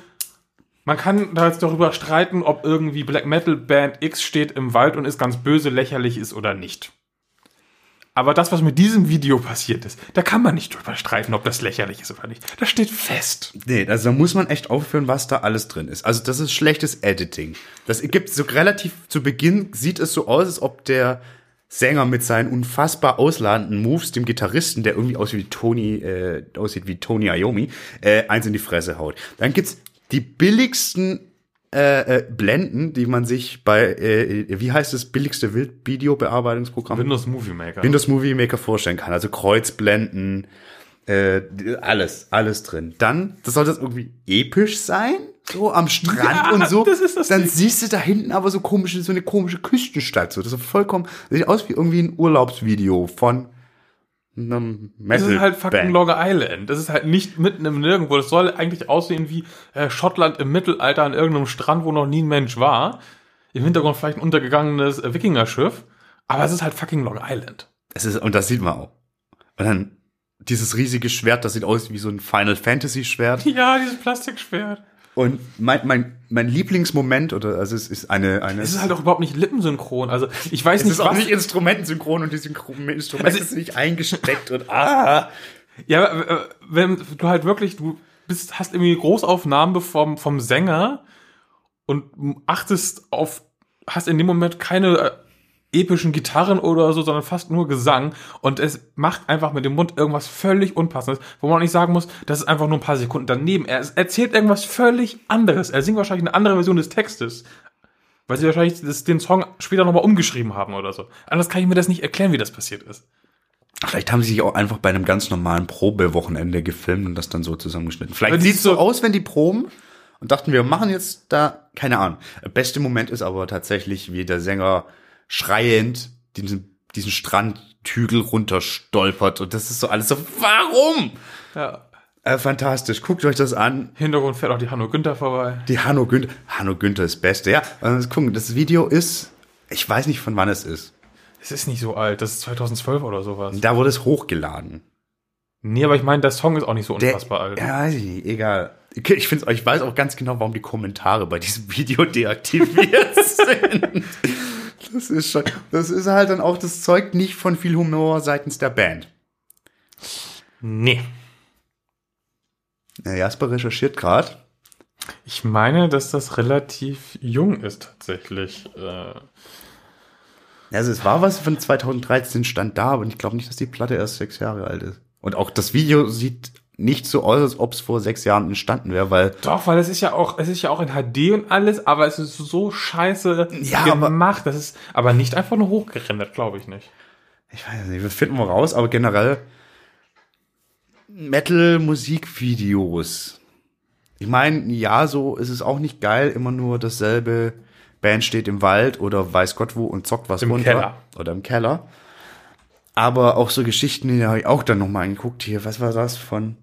Man kann da jetzt darüber streiten, ob irgendwie Black Metal Band X steht im Wald und ist ganz böse, lächerlich ist oder nicht. Aber das, was mit diesem Video passiert ist, da kann man nicht drüber streiten, ob das lächerlich ist oder nicht. Das steht fest. Nee, also da muss man echt aufführen, was da alles drin ist. Also das ist schlechtes Editing. Das gibt so relativ zu Beginn sieht es so aus, als ob der Sänger mit seinen unfassbar ausladenden Moves dem Gitarristen, der irgendwie aussieht wie Tony, äh, aussieht wie Tony Iommi, äh, eins in die Fresse haut. Dann gibt's die billigsten äh, äh, Blenden, die man sich bei, äh, wie heißt das billigste Videobearbeitungsprogramm? Windows Movie Maker. Windows Movie Maker vorstellen kann. Also Kreuzblenden, äh, alles, alles drin. Dann, das soll das irgendwie episch sein, so am Strand Ja, und so. das ist das Dann Ding. siehst du da hinten aber so komische, so eine komische Küstenstadt. So, das ist vollkommen, das sieht aus wie irgendwie ein Urlaubsvideo von einem Das Metal ist halt fucking. Long Island. Das ist halt nicht mitten im Nirgendwo. Das soll eigentlich aussehen wie äh, Schottland im Mittelalter an irgendeinem Strand, wo noch nie ein Mensch war. Im Hintergrund vielleicht ein untergegangenes äh, Wikingerschiff. Aber es ist halt fucking Long Island. Es ist, und das sieht man auch. Und dann dieses riesige Schwert, das sieht aus wie so ein Final Fantasy Schwert. Ja, dieses Plastikschwert. Und mein, mein, mein Lieblingsmoment, oder also es ist eine, eine Es ist halt auch überhaupt nicht lippensynchron. Also ich weiß es nicht, ist auch nicht instrumentensynchron und die Synchro Instrumente Also- sind nicht eingesteckt und ah. Ja, aber, wenn du halt wirklich, du bist, hast irgendwie Großaufnahmen vom, vom Sänger und achtest auf, hast in dem Moment keine äh, epischen Gitarren oder so, sondern fast nur Gesang und es macht einfach mit dem Mund irgendwas völlig Unpassendes, wo man auch nicht sagen muss, das ist einfach nur ein paar Sekunden daneben. Er erzählt irgendwas völlig anderes. Er singt wahrscheinlich eine andere Version des Textes. Weil sie wahrscheinlich das, den Song später nochmal umgeschrieben haben oder so. Anders kann ich mir das nicht erklären, wie das passiert ist. Vielleicht haben sie sich auch einfach bei einem ganz normalen Probewochenende gefilmt und das dann so zusammengeschnitten. Vielleicht sieht es so aus, wenn die proben und dachten, wir machen jetzt da, keine Ahnung. Der beste Moment ist aber tatsächlich, wie der Sänger schreiend diesen, diesen Strandhügel runterstolpert und das ist so alles so, warum? Ja. Äh, fantastisch, guckt euch das an. Hintergrund fährt auch die Hanno Günther vorbei. Die Hanno Günther, Hanno Günther ist Beste, ja. Also, gucken, das Video ist, ich weiß nicht, von wann es ist. Es ist nicht so alt, das ist 2012 oder sowas. Da wurde es hochgeladen. Nee, aber ich meine, der Song ist auch nicht so Der, unfassbar alt. Ja, weiß ich nicht, egal. Ich, find's, ich weiß auch ganz genau, warum die Kommentare bei diesem Video deaktiviert sind. Das ist schon, das ist halt dann auch, das zeugt nicht von viel Humor seitens der Band. Nee. Ja, Jasper recherchiert gerade. Ich meine, dass das relativ jung ist tatsächlich. Äh, Also es war was von 2013 stand da, aber ich glaube nicht, dass die Platte erst sechs Jahre alt ist. Und auch das Video sieht nicht so aus, als ob es vor sechs Jahren entstanden wäre, weil doch, weil es ist ja auch, es ist ja auch in HD und alles, aber es ist so scheiße Ja, aber- gemacht. Das ist aber nicht einfach nur hochgerendert, glaube ich nicht. ich weiß nicht, das finden wir raus, aber generell Metal-Musikvideos. Ich meine, ja, so ist es auch nicht geil, immer nur dasselbe Band steht im Wald oder weiß Gott wo und zockt was Im runter. Keller. Oder im Keller. Aber auch so Geschichten, die habe ich auch dann nochmal angeguckt. Hier, was war das von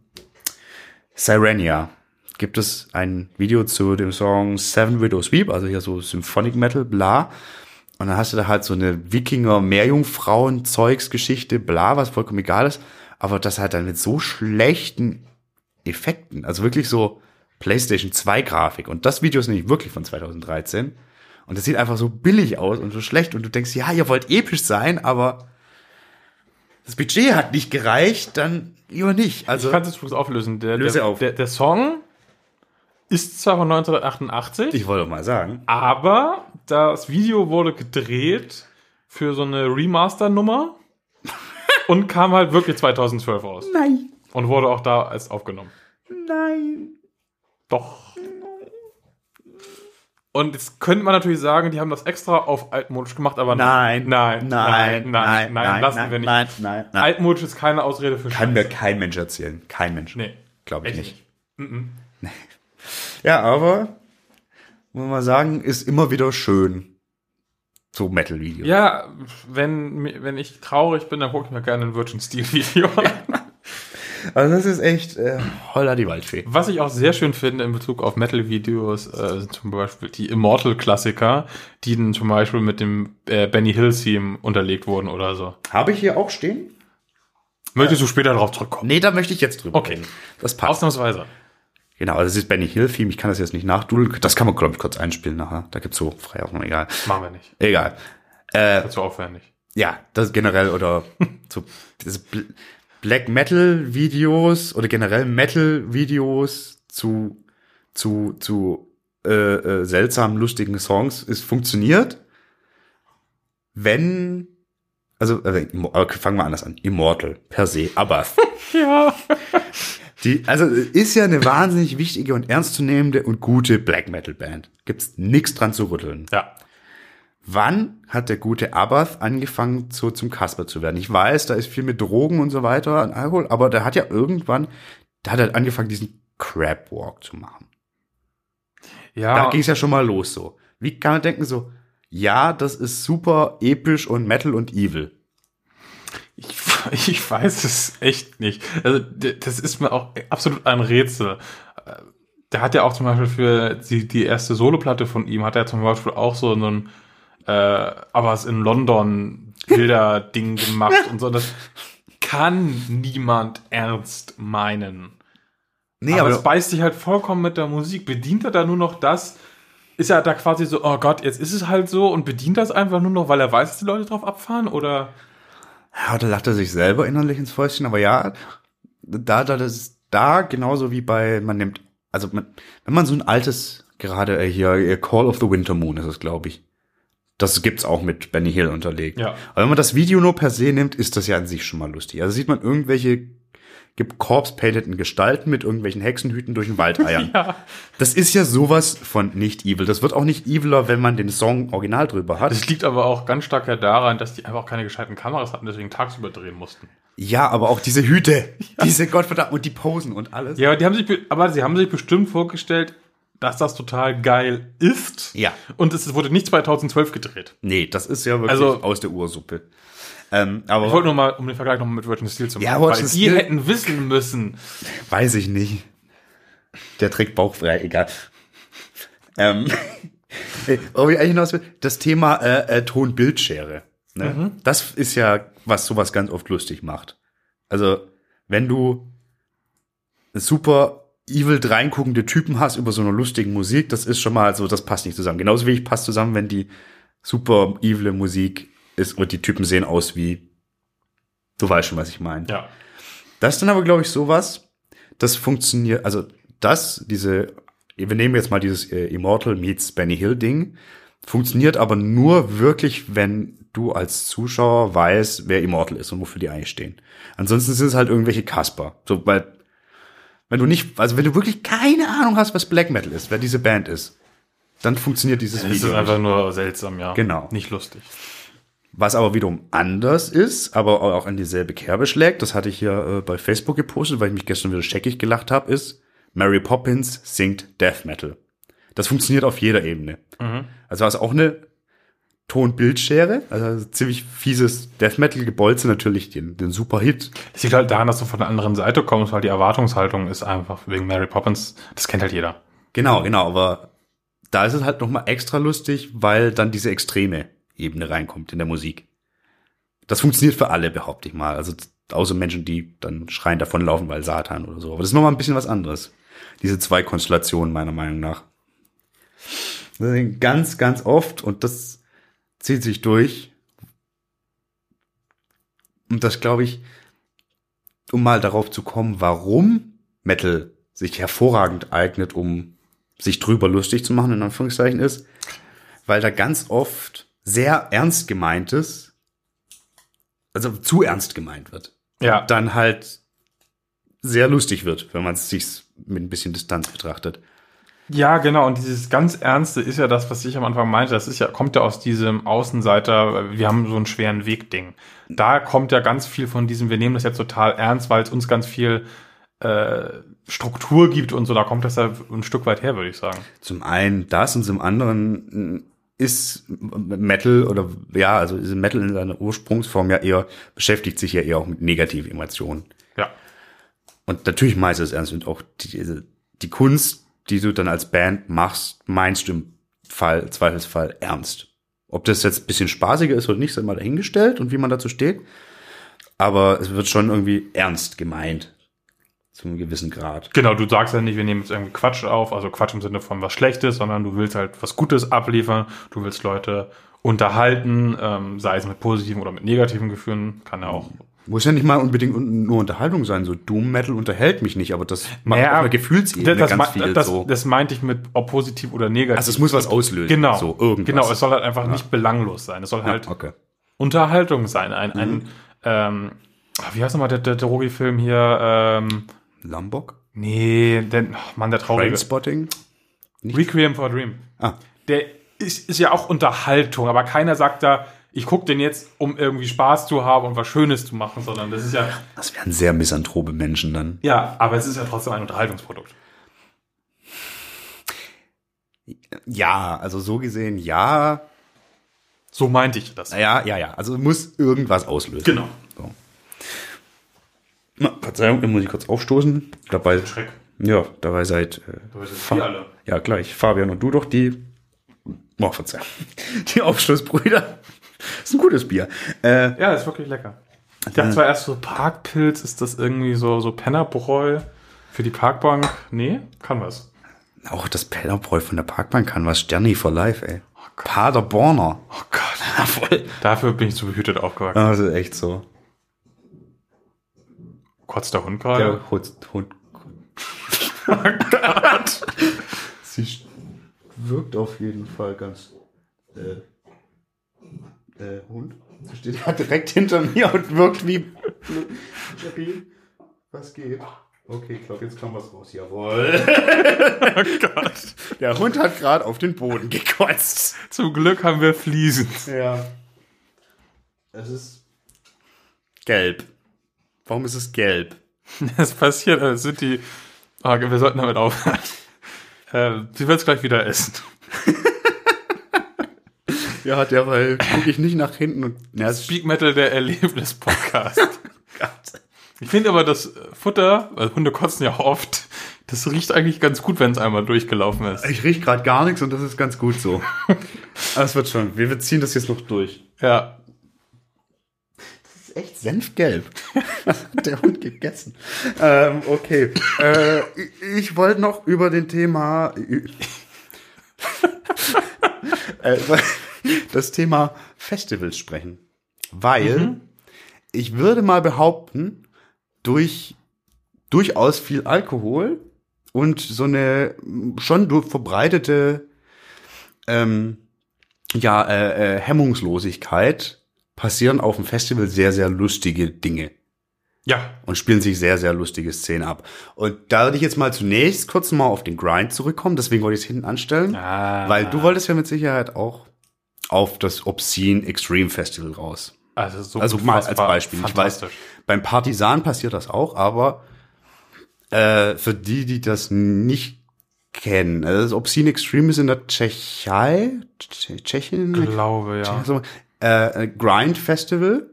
Sirenia? Gibt es ein Video zu dem Song Seven Widows Weep, also hier so Symphonic Metal, bla. Und dann hast du da halt so eine Wikinger-Meerjungfrauen-Zeugsgeschichte, bla, was vollkommen egal ist. Aber das halt dann mit so schlechten Effekten, also wirklich so PlayStation 2 Grafik. Und das Video ist nämlich wirklich von 2013. Und das sieht einfach so billig aus und so schlecht. Und du denkst, ja, ihr wollt episch sein, aber das Budget hat nicht gereicht, dann lieber nicht. Also, Ich kann es übrigens auflösen. Der, Löse der, auf. Der, der Song ist zwar von 1988, ich wollte mal sagen. aber das Video wurde gedreht für so eine Remaster-Nummer und kam halt wirklich 2012 raus. Nein, Und wurde auch da als aufgenommen. nein. Doch. Und jetzt könnte man natürlich sagen, die haben das extra auf altmodisch gemacht, aber Nein, nein, nein, nein, nein, lassen nein, wir nicht. Nein, nein, nein. Altmodisch ist keine Ausrede für Kann mir Scheiße. kein Mensch erzählen. Kein Mensch. Nee, Glaube ich echt nicht. Ja, aber, muss man sagen, ist immer wieder schön. So Metal-Videos. Ja, wenn, wenn ich traurig bin, dann gucke ich mir gerne ein Virgin Steel Video an. Also das ist echt äh, holla die Waldfee. Was ich auch sehr schön finde in Bezug auf Metal-Videos, äh, sind zum Beispiel die Immortal-Klassiker, die dann zum Beispiel mit dem äh, Benny Hill-Theme unterlegt wurden oder so. Habe ich hier auch stehen? Möchtest du später darauf zurückkommen? Nee, da möchte ich jetzt drüber Okay. reden. Das passt. Ausnahmsweise. Genau, also das ist Benny Hill-Theme. Ich kann das jetzt nicht nachdudeln. Das kann man, glaube ich, kurz einspielen nachher. Da gibt's so frei auch noch, egal. Machen wir nicht. Egal. Das ist zu aufwendig. Ja, das generell oder so Black Metal Videos oder generell Metal Videos zu zu zu äh, äh, seltsamen lustigen Songs ist funktioniert, wenn also äh, fangen wir anders an. Immortal per se, aber Ja. die, also ist ja eine wahnsinnig wichtige und ernstzunehmende und gute Black Metal Band. Gibt's nichts dran zu rütteln. Ja. Wann hat der gute Abath angefangen, so zum Kasper zu werden? Ich weiß, da ist viel mit Drogen und so weiter und Alkohol, aber der hat ja irgendwann, da hat er angefangen, diesen Crab Walk zu machen. Ja. Da ging es ja schon mal los so. Wie kann man denken so, ja, das ist super episch und Metal und evil. Ich, ich weiß es echt nicht. Also, das ist mir auch absolut ein Rätsel. Äh, Der hat ja auch zum Beispiel für die, die erste Soloplatte von ihm, hat er zum Beispiel auch so einen, äh, aber es in London Bilder-Ding gemacht und so. Das kann niemand ernst meinen. Nee, aber, es beißt sich halt vollkommen mit der Musik. Bedient er da nur noch das? Ist er da quasi so, oh Gott, jetzt ist es halt so und bedient das einfach nur noch, weil er weiß, dass die Leute drauf abfahren? Oder? Ja, da lacht er sich selber innerlich ins Fäustchen, aber ja, da, da, das ist da genauso wie bei, man nimmt, also man, wenn man so ein altes, gerade äh, hier, Call of the Winter Moon ist es, glaube ich. Das gibt's auch mit Benny Hill unterlegt. Ja. Aber wenn man das Video nur per se nimmt, ist das ja an sich schon mal lustig. Also sieht man irgendwelche gibt corpse-painteden Gestalten mit irgendwelchen Hexenhüten durch den Wald eiern. Ja. Das ist ja sowas von nicht evil. Das wird auch nicht eviler, wenn man den Song original drüber hat. Das liegt aber auch ganz stark ja daran, dass die einfach auch keine gescheiten Kameras hatten, deswegen tagsüber drehen mussten. Ja, aber auch diese Hüte, diese Gottverdammt und die Posen und alles. Ja, aber die haben sich, be- aber sie haben sich bestimmt vorgestellt, dass das total geil ist. Ja. Und es wurde nicht 2012 gedreht. Nee, das ist ja wirklich Also- aus der Ursuppe. Ähm, aber Ich wollte nur mal, um den Vergleich nochmal mit Virgin Steel zu machen. Ja, weil Virgin die Steel- hätten wissen müssen. weiß ich nicht. Der trägt bauchfrei, egal. ähm, ob ich eigentlich hinaus will, das Thema äh, äh, Ton-Bildschere. Ne? Das ist ja, was sowas ganz oft lustig macht. Also, wenn du super evil reinguckende Typen hast über so eine lustigen Musik, das ist schon mal so, das passt nicht zusammen. Genauso wie ich passt zusammen, wenn die super evile Musik ist und die Typen sehen aus wie, du weißt schon, was ich meine. Ja. Das ist dann aber, glaube ich, sowas, das funktioniert, also das, diese, wir nehmen jetzt mal dieses äh, Immortal meets Benny Hill Ding, funktioniert aber nur wirklich, wenn du als Zuschauer weißt, wer Immortal ist und wofür die eigentlich stehen. Ansonsten sind es halt irgendwelche Kasper. So, weil, wenn du nicht, also wenn du wirklich keine Ahnung hast, was Black Metal ist, wer diese Band ist, dann funktioniert dieses Es ist Video. einfach nicht. nur seltsam, ja. Genau. Nicht lustig. Was aber wiederum anders ist, aber auch in dieselbe Kerbe schlägt, das hatte ich hier äh, bei Facebook gepostet, weil ich mich gestern wieder scheckig gelacht habe, ist Mary Poppins singt Death Metal. Das funktioniert auf jeder Ebene. Also hast auch eine Ton-Bildschere, also ziemlich fieses Death Metal Gebolze natürlich den, den super Hit. Es liegt halt daran, dass du von der anderen Seite kommst, weil die Erwartungshaltung ist einfach wegen Mary Poppins. Das kennt halt jeder. Genau, genau, aber da ist es halt noch mal extra lustig, weil dann diese extreme Ebene reinkommt in der Musik. Das funktioniert für alle, behaupte ich mal. Also außer Menschen, die dann schreien davonlaufen, weil Satan oder so. Aber das ist noch mal ein bisschen was anderes. Diese zwei Konstellationen meiner Meinung nach. Ganz, ganz oft und das zieht sich durch. Und das glaube ich, um mal darauf zu kommen, warum Metal sich hervorragend eignet, um sich drüber lustig zu machen, in Anführungszeichen ist, weil da ganz oft sehr ernst gemeintes, also zu ernst gemeint wird. Ja. Dann halt sehr lustig wird, wenn man es sich mit ein bisschen Distanz betrachtet. Ja, genau. Und dieses ganz Ernste ist ja das, was ich am Anfang meinte. Das ist ja, kommt ja aus diesem Außenseiter, wir haben so einen schweren Weg-Ding. Da kommt ja ganz viel von diesem, wir nehmen das jetzt total ernst, weil es uns ganz viel äh, Struktur gibt und so. Da kommt das ja ein Stück weit her, würde ich sagen. Zum einen das und zum anderen ist Metal oder ja, also ist Metal in seiner Ursprungsform ja eher, beschäftigt sich ja eher auch mit negativen Emotionen. Ja. Und natürlich meinst du es ernst und auch die, die Kunst, die du dann als Band machst, meinst du im Fall, Zweifelsfall ernst. Ob das jetzt ein bisschen spaßiger ist oder nicht, sei mal dahingestellt und wie man dazu steht. Aber es wird schon irgendwie ernst gemeint. Zu einem gewissen Grad. Genau, du sagst ja nicht, wir nehmen jetzt irgendwie Quatsch auf, also Quatsch im Sinne von was Schlechtes, sondern du willst halt was Gutes abliefern, du willst Leute unterhalten, ähm, sei es mit positiven oder mit negativen Gefühlen, kann ja auch. Muss ja nicht mal unbedingt un- nur Unterhaltung sein. So Doom Metal unterhält mich nicht, aber das macht Naja, auf einer Gefühlsebene das, ganz viel das, so. das meinte ich mit ob positiv oder negativ. also es muss was auslösen. genau, So irgendwas. genau, es soll halt einfach nicht belanglos sein. Es soll halt okay. Unterhaltung sein. Ein, ein ähm, ah, wie heißt nochmal der, der Drogi-Film hier? Ähm, Lombok? nee, der, oh Mann, der traurige. Trainspotting? Requiem for a Dream. Ah, Der ist, ist ja auch Unterhaltung, aber keiner sagt da, ich gucke den jetzt, um irgendwie Spaß zu haben und was Schönes zu machen, sondern das ist ja, das wären sehr misanthrope Menschen dann. ja, aber es ist ja trotzdem ein Unterhaltungsprodukt. Ja, also so gesehen, ja. So meinte ich das. Ja, ja, ja. Also muss irgendwas auslösen. Genau. So. Na, Verzeihung, muss ich kurz aufstoßen. Dabei, Schreck. ja, dabei seid äh, Dabei sind alle. Ja, gleich. Fabian und du doch die. Oh, Verzeihung. Die Aufstoßbrüder. Ist ein gutes Bier. Äh, Ja, ist wirklich lecker. Ich dachte zwar erst so Parkpilz, ist das irgendwie so, so Pennerbräu für die Parkbank? Nee, kann was. auch das Pellerbräu von der Parkbank kann was. Sterni for life, ey. Paderborner. Oh Gott. Voll. Dafür bin ich zu behütet aufgewachsen. Das ist echt so. Kotzt der Hund gerade? Der Hund. Hund. Sie wirkt auf jeden Fall ganz. Äh, äh, Hund? Sie steht ja direkt hinter mir und wirkt wie. Was geht? Okay, ich glaube, jetzt kam was raus. Jawohl. Oh Gott. Der Hund hat gerade auf den Boden gekotzt. Zum Glück haben wir Fliesen. Ja. Es ist gelb. Warum ist es gelb? Das passiert, äh, sind die. Ah, wir sollten damit aufhören. Äh, sie wird es gleich wieder essen. Ja, derweil gucke ich nicht nach hinten und. Ja, Speak Metal, der Erlebnis-Podcast. Ich finde aber, das Futter, weil Hunde kotzen ja oft, das riecht eigentlich ganz gut, wenn es einmal durchgelaufen ist. Ich riech gerade gar nichts und das ist ganz gut so. Aber es wird schon. Wir ziehen das jetzt noch durch. Ja. Das ist echt senfgelb. Was hat der Hund gegessen? Ähm, okay. Äh, ich- ich wollte noch über den Thema. äh, das Thema Festivals sprechen. Weil ich würde mal behaupten, durch durchaus viel Alkohol und so eine schon verbreitete ähm, ja, äh, äh, Hemmungslosigkeit passieren auf dem Festival sehr, sehr lustige Dinge Ja. und spielen sich sehr, sehr lustige Szenen ab. Und da würde ich jetzt mal zunächst kurz mal auf den Grind zurückkommen, deswegen wollte ich es hinten anstellen, Ah. weil du wolltest ja mit Sicherheit auch auf das Obscene Extreme Festival raus. Also, so Also mal als Beispiel. Ich weiß, beim Partisan passiert das auch, aber äh, für die, die das nicht kennen, also das Obscene Extreme ist in der Tschechei, Tsch- Tschechien, Glaube, ja. also, äh, Grind Festival.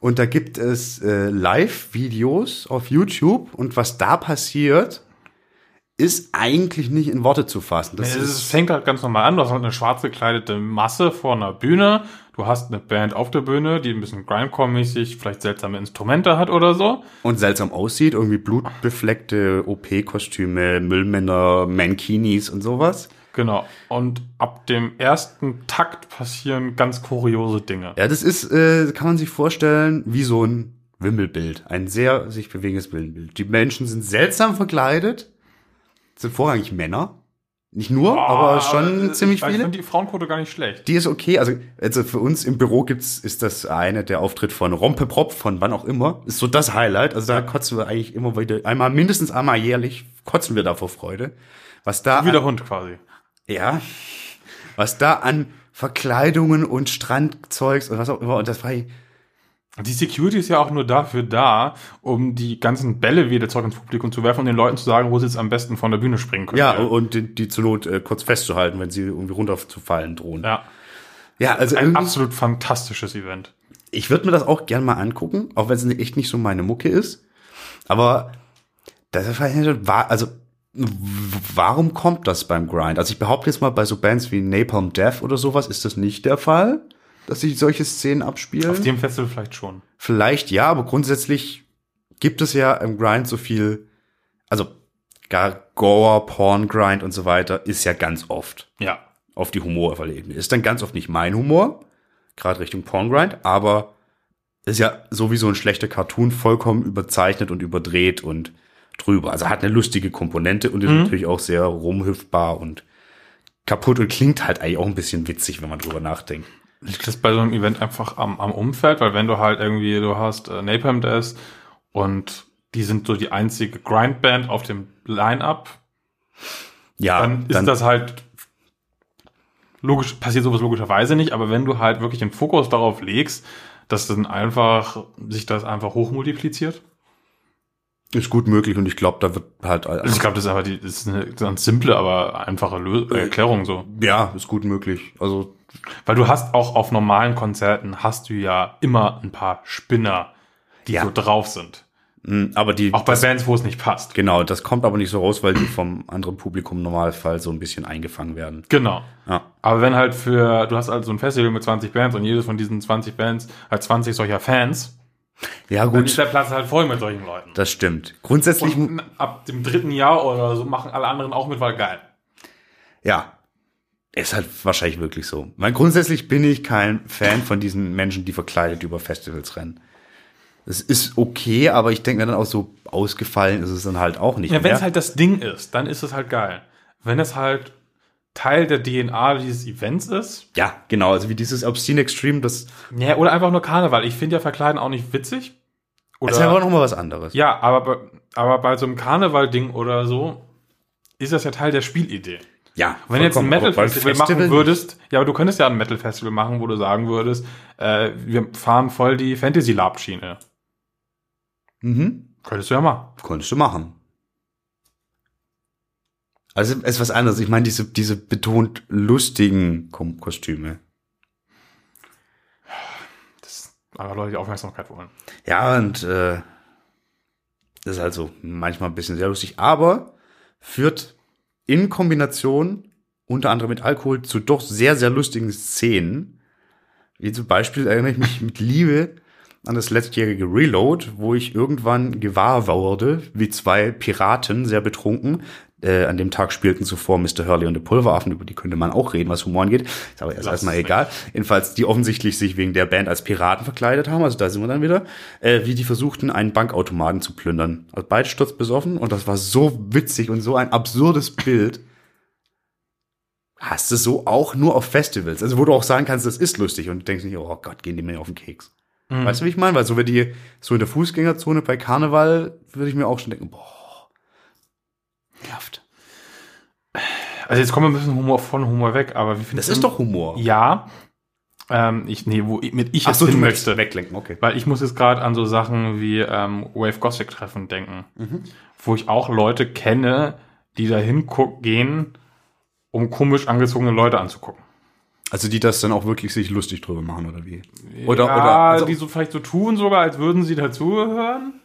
Und da gibt es äh, Live-Videos auf YouTube. Und was da passiert, ist eigentlich nicht in Worte zu fassen. Das Es ist, fängt halt ganz normal an. Du hast halt eine schwarz gekleidete Masse vor einer Bühne. Du hast eine Band auf der Bühne, die ein bisschen Grindcore-mäßig vielleicht seltsame Instrumente hat oder so. und seltsam aussieht. Irgendwie blutbefleckte OP-Kostüme, Müllmänner, Mankinis und sowas. Genau. Und ab dem ersten Takt passieren ganz kuriose Dinge. Ja, das ist, äh, kann man sich vorstellen, wie so ein Wimmelbild. Ein sehr sich bewegendes Wimmelbild. Die Menschen sind seltsam verkleidet. Sind vorrangig Männer. Nicht nur, aber schon äh, ziemlich ich, Ich viele. finde die Frauenquote gar nicht schlecht. Die ist okay. Also, also für uns im Büro gibt's, ist das eine, der Auftritt von Rompeprop, von wann auch immer, ist so das Highlight. Also da kotzen wir eigentlich immer wieder, einmal, mindestens einmal jährlich, kotzen wir da vor Freude. Was da, Wie der Hund quasi. ja, was da an Verkleidungen und Strandzeugs und was auch immer, und das war, Die Security ist ja auch nur dafür da, um die ganzen Bälle wieder zurück ins Publikum zu werfen und den Leuten zu sagen, wo sie jetzt am besten von der Bühne springen können. ja, und die, die zur Not äh, kurz festzuhalten, wenn sie irgendwie runterzufallen drohen. ja. Ja, also Ein irgendwie- absolut fantastisches Event. ich würde mir das auch gern mal angucken, auch wenn es echt nicht so meine Mucke ist. Aber das war, also warum kommt das beim Grind? Also ich behaupte jetzt mal bei so Bands wie Napalm Death oder sowas ist das nicht der Fall, dass sich solche Szenen abspielen. Auf dem Festival vielleicht schon. Vielleicht ja, aber grundsätzlich gibt es ja im Grind so viel, also gar Gore, Porn Grind und so weiter ist ja ganz oft Ja. auf die humorvolle Ebene. Ist dann ganz oft nicht mein Humor, gerade Richtung Porngrind, aber ist ja sowieso ein schlechter Cartoon vollkommen überzeichnet und überdreht und drüber. Also hat eine lustige Komponente und ist natürlich auch sehr rumhüpfbar und kaputt und klingt halt eigentlich auch ein bisschen witzig, wenn man drüber nachdenkt. Liegt das bei so einem Event einfach am, am Umfeld? Weil wenn du halt irgendwie, du hast äh, Napalm Death und die sind so die einzige Grindband auf dem Line-Up, Ja, dann ist das halt logisch, passiert sowas logischerweise nicht, aber wenn du halt wirklich den Fokus darauf legst, dass dann einfach, sich das einfach hochmultipliziert. ist gut möglich und ich glaube, da wird halt, Also ich glaube, das ist aber die, das ist eine ganz simple, aber einfache Lö Erklärung so. ja, ist gut möglich. Also, Weil du hast auch auf normalen Konzerten hast du ja immer ein paar Spinner, die Ja. so drauf sind. mh, aber die, Auch bei das, Bands, wo es nicht passt. genau, das kommt aber nicht so raus, weil die vom anderen Publikum im Normalfall so ein bisschen eingefangen werden. Genau. Ja. Aber wenn halt für, du hast also so ein Festival mit 20 Bands und jedes von diesen 20 Bands hat 20 solcher Fans, Ja, dann gut, ist der Platz halt voll mit solchen Leuten. das stimmt. Grundsätzlich, Und ab dem dritten Jahr oder so machen alle anderen auch mit, weil geil. ja, ist halt wahrscheinlich wirklich so. Weil grundsätzlich bin ich kein Fan von diesen Menschen, die verkleidet über Festivals rennen. Das ist okay, aber ich denke mir dann auch so, ausgefallen ist es dann halt auch nicht Ja, wenn es halt das Ding ist, dann ist es halt geil. Wenn es halt Teil der DNA dieses Events ist, ja, genau, also wie dieses Obscene Extreme, das, ja, oder einfach nur Karneval. Ich finde ja Verkleiden auch nicht witzig. Oder, das ist ja aber noch mal was anderes. ja, aber, aber bei so einem Karneval-Ding oder so ist das ja Teil der Spielidee. Ja, Wenn du jetzt ein Metal-Festival Festival machen würdest, ja, aber du könntest ja ein Metal-Festival machen, wo du sagen würdest, äh, wir fahren voll die Fantasy-Lab-Schiene. Mhm. Könntest du ja machen. Konntest du machen. Also es ist was anderes. Ich meine, diese, diese betont lustigen Kostüme. Das aber Leute die Aufmerksamkeit wollen. Ja, und äh, das ist also manchmal ein bisschen sehr lustig, aber führt in Kombination unter anderem mit Alkohol zu doch sehr, sehr lustigen Szenen. Wie zum Beispiel erinnere ich mich mit Liebe an das letztjährige Reload, wo ich irgendwann gewahr wurde, wie zwei Piraten, sehr betrunken, äh, an dem Tag spielten zuvor Mr. Hurley und der Pulveraffen, über die könnte man auch reden, was Humor angeht. Ist aber erst erstmal egal. Jedenfalls, die offensichtlich sich wegen der Band als Piraten verkleidet haben, also da sind wir dann wieder, äh, wie die versuchten, einen Bankautomaten zu plündern. Also beide sturzbesoffen und das war so witzig und so ein absurdes Bild. Hast du so auch nur auf Festivals, also wo du auch sagen kannst, das ist lustig und du denkst nicht, oh Gott, gehen die mir auf den Keks. Mhm. Weißt du, wie ich meine? Weil so wenn die so in der Fußgängerzone bei Karneval, würde ich mir auch schon denken, boah, nervt. Also jetzt kommen wir ein bisschen Humor von Humor weg, aber wie Das findest ist du- doch Humor. Ja. Ähm, ich, nee, wo ich- mit ich Ach jetzt so, du hin möchtest möchte. weglenken, okay. Weil ich muss jetzt gerade an so Sachen wie ähm, Wave Gothic Treffen denken, wo ich auch Leute kenne, die dahin guck- gehen, um komisch angezogene Leute anzugucken. Also die das dann auch wirklich sich lustig drüber machen, oder wie? Oder, ja, oder also, die so vielleicht so tun sogar, als würden sie dazugehören,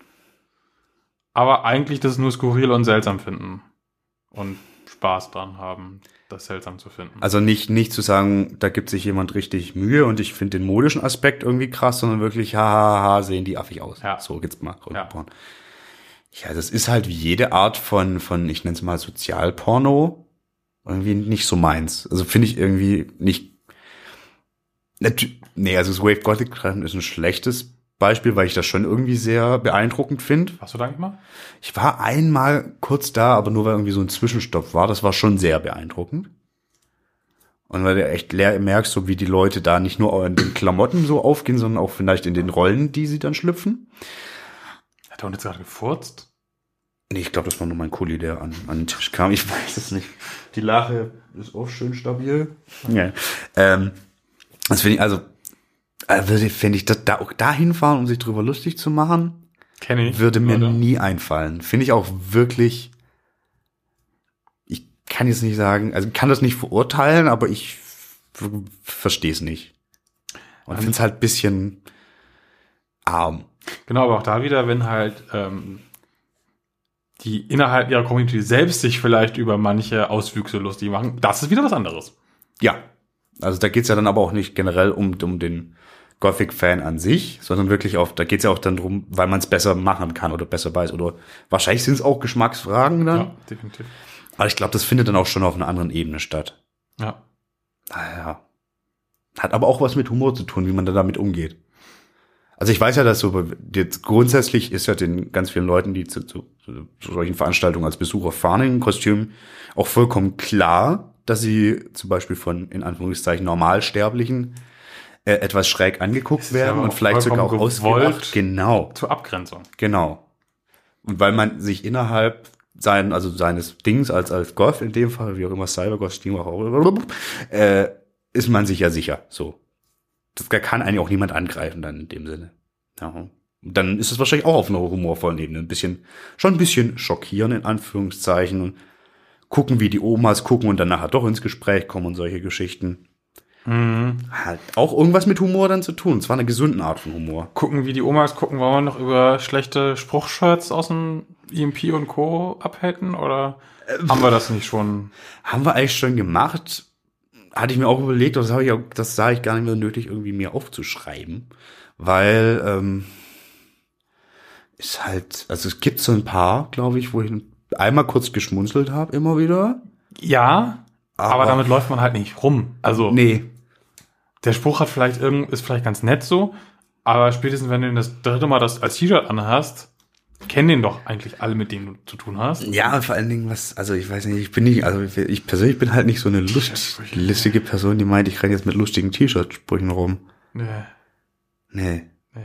aber eigentlich das nur skurril und seltsam finden und Spaß dran haben, das seltsam zu finden. also nicht, nicht zu sagen, da gibt sich jemand richtig Mühe und ich finde den modischen Aspekt irgendwie krass, sondern wirklich, hahaha, sehen die affig aus. Ja. So geht's mal. Ja. Ja. ja, das ist halt wie jede Art von, von ich nenne es mal Sozialporno, irgendwie nicht so meins. Also finde ich irgendwie nicht. Nee, also das Wave Gothic ist ein schlechtes Beispiel, weil ich das schon irgendwie sehr beeindruckend finde. Hast du da nicht mal? Ich war einmal kurz da, aber nur weil irgendwie so ein Zwischenstopp war. Das war schon sehr beeindruckend. Und weil du echt leer merkst, so wie die Leute da nicht nur in den Klamotten so aufgehen, sondern auch vielleicht in den Rollen, die sie dann schlüpfen. Hat der Hund jetzt gerade gefurzt? Nee, ich glaube, das war nur mein Kuli, der an, an den Tisch kam. Ich weiß es nicht. Die Lache ist auch schön stabil. Ja. Ähm, das finde ich, also, also finde ich, da auch dahin fahren, um sich drüber lustig zu machen, Kenne ich. würde mir Leute. nie einfallen. Finde ich auch wirklich. Ich kann jetzt nicht sagen, also kann das nicht verurteilen, aber ich verstehe es nicht. Und finde es halt bisschen arm. Genau, aber auch da wieder, wenn halt ähm, die innerhalb ihrer Community selbst sich vielleicht über manche Auswüchse lustig machen, das ist wieder was anderes. Ja. Also da geht's ja dann aber auch nicht generell um, um den Gothic-Fan an sich, sondern wirklich auf, da geht's ja auch dann drum, weil man es besser machen kann oder besser weiß. Oder wahrscheinlich sind es auch Geschmacksfragen dann. Ja, definitiv. Aber ich glaube, das findet dann auch schon auf einer anderen Ebene statt. Ja. Naja. Hat aber auch was mit Humor zu tun, wie man da damit umgeht. Also ich weiß ja, dass so jetzt grundsätzlich ist ja den ganz vielen Leuten, die zu, zu, zu solchen Veranstaltungen als Besucher fahren in Kostüm, auch vollkommen klar, dass sie zum Beispiel von in Anführungszeichen Normalsterblichen äh, etwas schräg angeguckt werden und auch vielleicht sogar auch vollkommen gewollt. ausgelacht. Genau, Zur Abgrenzung. genau. Und weil man sich innerhalb sein, also seines Dings als, als Golf in dem Fall, wie auch immer Cybergolf, Steamrock, äh, ist man sich ja sicher, so. Das da kann eigentlich auch niemand angreifen dann in dem Sinne. Ja. Dann ist es wahrscheinlich auch auf einer humorvollen Ebene ein bisschen, schon ein bisschen schockierend in Anführungszeichen und gucken, wie die Omas gucken und dann nachher doch ins Gespräch kommen und solche Geschichten. Hat auch irgendwas mit Humor dann zu tun. Und zwar eine gesunden Art von Humor. Gucken, wie die Omas gucken, wollen wir noch über schlechte Spruchshirts aus dem EMP und Co. abhalten oder haben wir das nicht schon? Haben wir eigentlich schon gemacht. Hatte ich mir auch überlegt, das habe ich auch, das sah ich gar nicht mehr nötig, irgendwie mir aufzuschreiben. Weil, ähm, ist halt, also es gibt so ein paar, glaube ich, wo ich einmal kurz geschmunzelt habe, immer wieder. Ja, aber, Aber- damit läuft man halt nicht rum. Also Nee. Der Spruch hat vielleicht irgend, ist vielleicht ganz nett so, aber spätestens wenn du ihn das dritte Mal das als T-Shirt anhast, kennen den doch eigentlich alle, mit denen du zu tun hast. Ja, vor allen Dingen, was, also ich weiß nicht, ich bin nicht, also ich persönlich bin halt nicht so eine lustige Person, die meint, ich renne jetzt mit lustigen T-Shirt-Sprüchen rum. Nee, Nee. nee.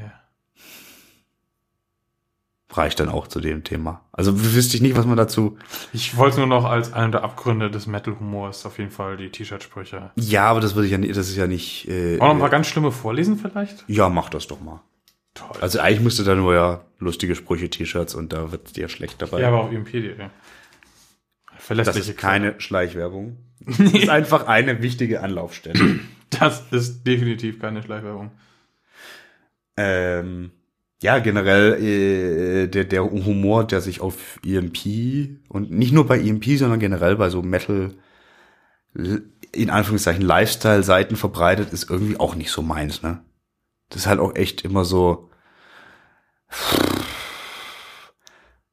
Reicht dann auch zu dem Thema. Also wüsste ich nicht, was man dazu. Ich wollte nur noch als einer der Abgründe des Metal-Humors auf jeden Fall die T-Shirt-Sprüche. Ja, aber das würde ich ja nicht, das ist ja nicht. Äh, Auch noch ein paar ganz schlimme vorlesen vielleicht? ja, mach das doch mal. Toll. Also eigentlich müsste da nur ja lustige Sprüche, T-Shirts und da wird dir schlecht dabei. ja, aber auf EMP.de. das Verlässliche ist keine Schleichwerbung. Das ist einfach eine wichtige Anlaufstelle. Das ist definitiv keine Schleichwerbung. ähm, ja, generell äh, der, der Humor, der sich auf EMP und nicht nur bei EMP, sondern generell bei so Metal in Anführungszeichen Lifestyle-Seiten verbreitet, ist irgendwie auch nicht so meins, ne? Das ist halt auch echt immer so.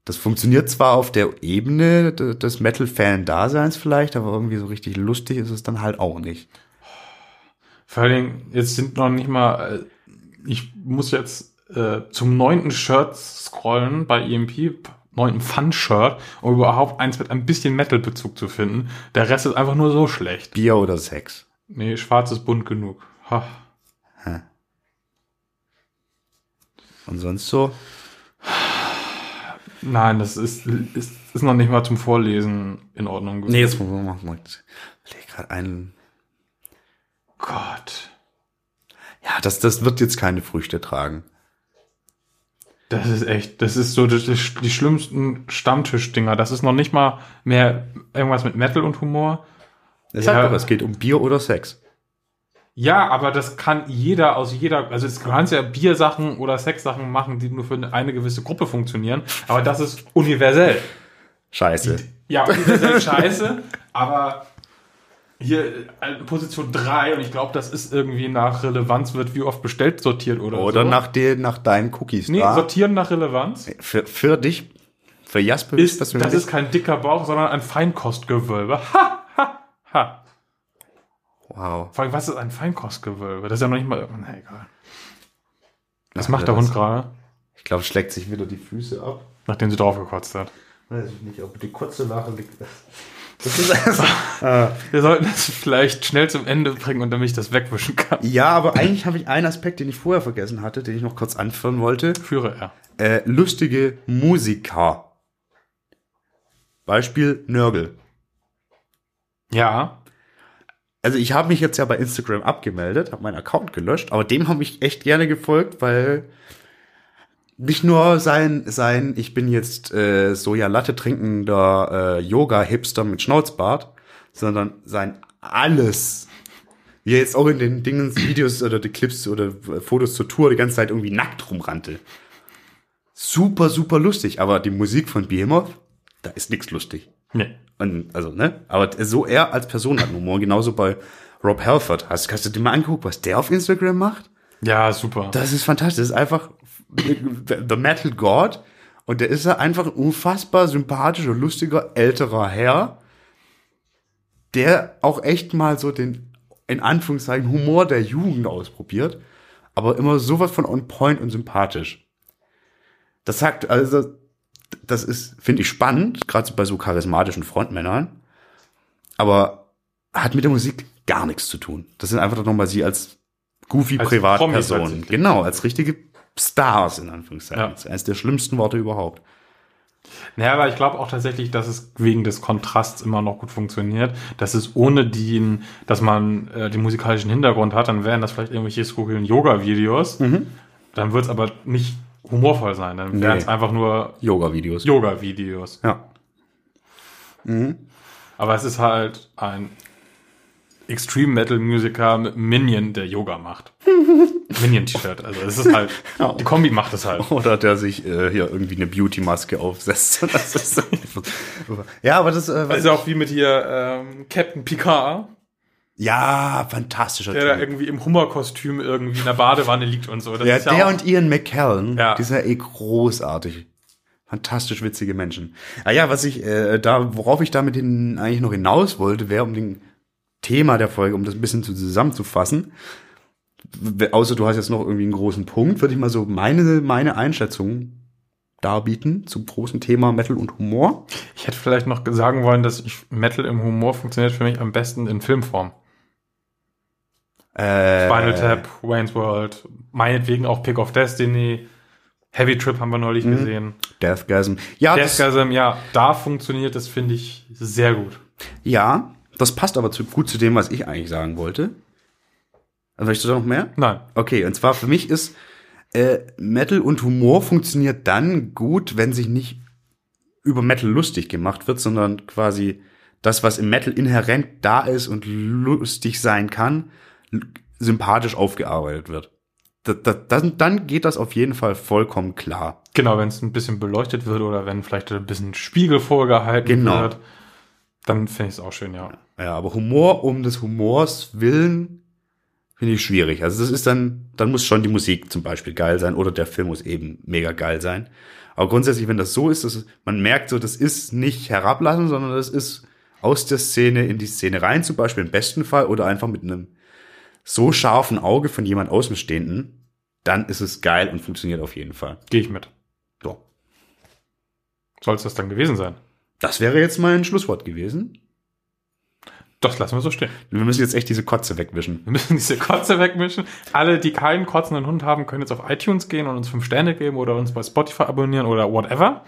Das funktioniert zwar auf der Ebene de- des Metal-Fan-Daseins vielleicht, aber irgendwie so richtig lustig ist es dann halt auch nicht. Vor allen Dingen, jetzt sind noch nicht mal, äh, ich muss jetzt äh, zum neunten Shirt scrollen bei EMP, neunten Fun-Shirt, um überhaupt eins mit ein bisschen Metal-Bezug zu finden. Der Rest ist einfach nur so schlecht. Bier oder Sex. Nee, schwarz ist bunt genug. Ha. Und sonst so? Nein, das ist, ist, ist noch nicht mal zum Vorlesen in Ordnung. Nee, jetzt muss man machen. Ich leg gerade einen. Gott. Ja, das, das wird jetzt keine Früchte tragen. Das ist echt, das ist so die, die schlimmsten Stammtischdinger. Das ist noch nicht mal mehr irgendwas mit Metal und Humor. Es, Ja. doch, es geht um Bier oder Sex. Ja, aber das kann jeder aus jeder, also es kannst ja Biersachen oder Sexsachen machen, die nur für eine gewisse Gruppe funktionieren, aber das ist universell. Scheiße. Ja, universell scheiße, aber hier äh, Position 3 und ich glaube, das ist irgendwie nach Relevanz wird wie oft bestellt sortiert oder, Oder so. nach, den, nach deinen Cookies Nee, da. sortieren nach Relevanz Für, für dich, für Jasper ist, das persönlich. ist kein dicker Bauch, sondern ein Feinkostgewölbe. Ha, ha, ha. wow. Vor allem, was ist ein Feinkostgewölbe? Das ist ja noch nicht mal, na egal. Was Ach, macht der das- Hund gerade, Ich glaube, schlägt sich wieder die Füße ab. nachdem sie draufgekotzt hat? Weiß ich nicht, ob die kurze Lache liegt. Das ist einfach. Wir sollten das vielleicht schnell zum Ende bringen und damit ich das wegwischen kann. ja, aber eigentlich habe ich einen Aspekt, den ich vorher vergessen hatte, den ich noch kurz anführen wollte. Führe er. Äh, lustige Musiker. Beispiel Nörgel. Ja. Also ich habe mich jetzt ja bei Instagram abgemeldet, habe meinen Account gelöscht, aber dem habe ich echt gerne gefolgt, weil nicht nur sein, sein ich bin jetzt äh, Soja-Latte trinkender äh, Yoga-Hipster mit Schnauzbart, sondern sein alles. Wie er jetzt auch in den Dingen, Videos oder die Clips oder Fotos zur Tour die ganze Zeit irgendwie nackt rumrannte. Super, super lustig, aber die Musik von Behemoth, da ist nichts lustig. Nee. Und, also, ne? Aber so er als Person hat Humor. Genauso bei Rob Halford. Hast, hast du dir mal angeguckt, was der auf Instagram macht? Ja, super. Das ist fantastisch. Das ist einfach The Metal God. Und der ist ja einfach ein unfassbar sympathischer, lustiger, älterer Herr, der auch echt mal so den, in Anführungszeichen, Humor der Jugend ausprobiert. Aber immer sowas von on point und sympathisch. Das sagt, also, das ist, finde ich spannend, gerade bei so charismatischen Frontmännern. Aber hat mit der Musik gar nichts zu tun. Das sind einfach nochmal sie als Goofy Privatpersonen. Genau, als richtige Stars in Anführungszeichen. Ja. Das ist eines der schlimmsten Worte überhaupt. Naja, aber ich glaube auch tatsächlich, dass es wegen des Kontrasts immer noch gut funktioniert. Dass es ohne den, dass man äh, den musikalischen Hintergrund hat, dann wären das vielleicht irgendwelche skurrilen Yoga-Videos. Dann wird es aber nicht humorvoll sein. Dann wären es Nee. einfach nur Yoga-Videos. Yoga-Videos. Ja. Aber es ist halt ein Extreme Metal Musiker mit einem Minion, der Yoga macht. Minion-T-Shirt. Also es ist halt, die Kombi macht es halt. Oder der sich äh, hier irgendwie eine Beauty-Maske aufsetzt. Das ist so- ja, aber das. Äh, Das ist ja auch wie mit hier ähm, Captain Picard, ja, fantastischer der da Typ. irgendwie im Hummerkostüm irgendwie in der Badewanne liegt und so. Das Ja, ist ja der auch, und Ian McKellen, Ja. die sind ja eh großartig. Fantastisch witzige Menschen. Ah ja, was ich äh, da, worauf ich damit hin, eigentlich noch hinaus wollte, wäre um den Thema der Folge, um das ein bisschen zu, zusammenzufassen. Außer du hast jetzt noch irgendwie einen großen Punkt, würde ich mal so meine, meine Einschätzung darbieten zum großen Thema Metal und Humor. ich hätte vielleicht noch sagen wollen, dass ich Metal im Humor funktioniert für mich am besten in Filmform. Äh, Final Tap, Wayne's World, meinetwegen auch Pick of Destiny, Heavy Trip haben wir neulich Mhm. gesehen. Deathgasm. Ja, Deathgasm, ja, da funktioniert das, finde ich, sehr gut. ja, das passt aber zu, gut zu dem, was ich eigentlich sagen wollte. Also, Möchtest du da noch mehr? Nein. Okay, und zwar für mich ist äh, Metal und Humor funktioniert dann gut, wenn sich nicht über Metal lustig gemacht wird, sondern quasi das, was im Metal inhärent da ist und lustig sein kann, sympathisch aufgearbeitet wird. Da, da, dann, dann geht das auf jeden Fall vollkommen klar. Genau, wenn es ein bisschen beleuchtet wird oder wenn vielleicht ein bisschen Spiegel vorgehalten Genau. wird, dann finde ich es auch schön, ja. Ja, aber Humor um des Humors willen finde ich schwierig. Also das ist dann, dann muss schon die Musik zum Beispiel geil sein oder der Film muss eben mega geil sein. Aber grundsätzlich, wenn das so ist, dass man merkt so, das ist nicht herablassen, sondern das ist aus der Szene in die Szene rein, zum Beispiel im besten Fall oder einfach mit einem so scharfen Auge von jemand Außenstehenden, dann ist es geil und funktioniert auf jeden Fall. Gehe ich mit. So. Soll es das dann gewesen sein? Das wäre jetzt mein Schlusswort gewesen. Das lassen wir so stehen. Wir müssen jetzt echt diese Kotze wegwischen. Wir müssen diese Kotze wegmischen. Alle, die keinen kotzenden Hund haben, können jetzt auf iTunes gehen und uns fünf Sterne geben oder uns bei Spotify abonnieren oder whatever.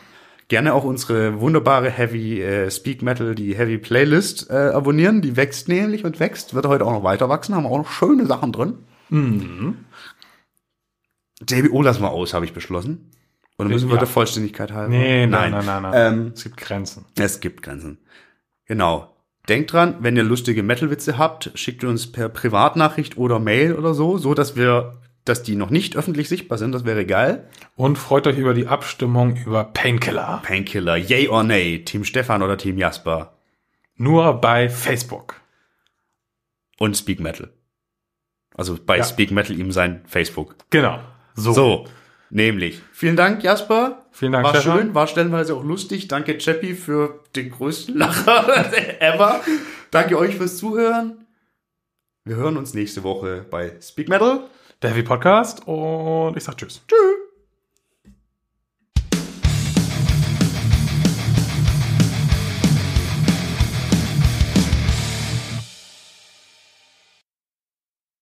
Gerne auch unsere wunderbare Heavy äh, Speak Metal, die Heavy Playlist äh, abonnieren. Die wächst nämlich und wächst, wird heute auch noch weiter wachsen, haben auch noch schöne Sachen drin. Mhm. JBO lassen wir aus, habe ich beschlossen. Oder müssen wir Ja. der Vollständigkeit halber? Nee, nein, nein, nein, nein. Ähm, es gibt Grenzen. es gibt Grenzen. Genau. Denkt dran, wenn ihr lustige Metal-Witze habt, schickt uns per Privatnachricht oder Mail oder so, so dass wir, dass die noch nicht öffentlich sichtbar sind. Das wäre geil. Und freut euch über die Abstimmung über Painkiller. Painkiller, yay or nay, Team Stefan oder Team Jasper Nur bei Facebook. und Speak Metal. Also bei Ja. Speak Metal ihm sein Facebook. Genau. So. So, nämlich. Vielen Dank, Jasper. Vielen Dank, War Stefan. schön, war stellenweise auch lustig. Danke, Chappie, für den größten Lacher ever. Danke euch fürs Zuhören. Wir hören uns nächste Woche bei Speak Metal. Der Heavy Podcast und ich sag Tschüss. Tschüss.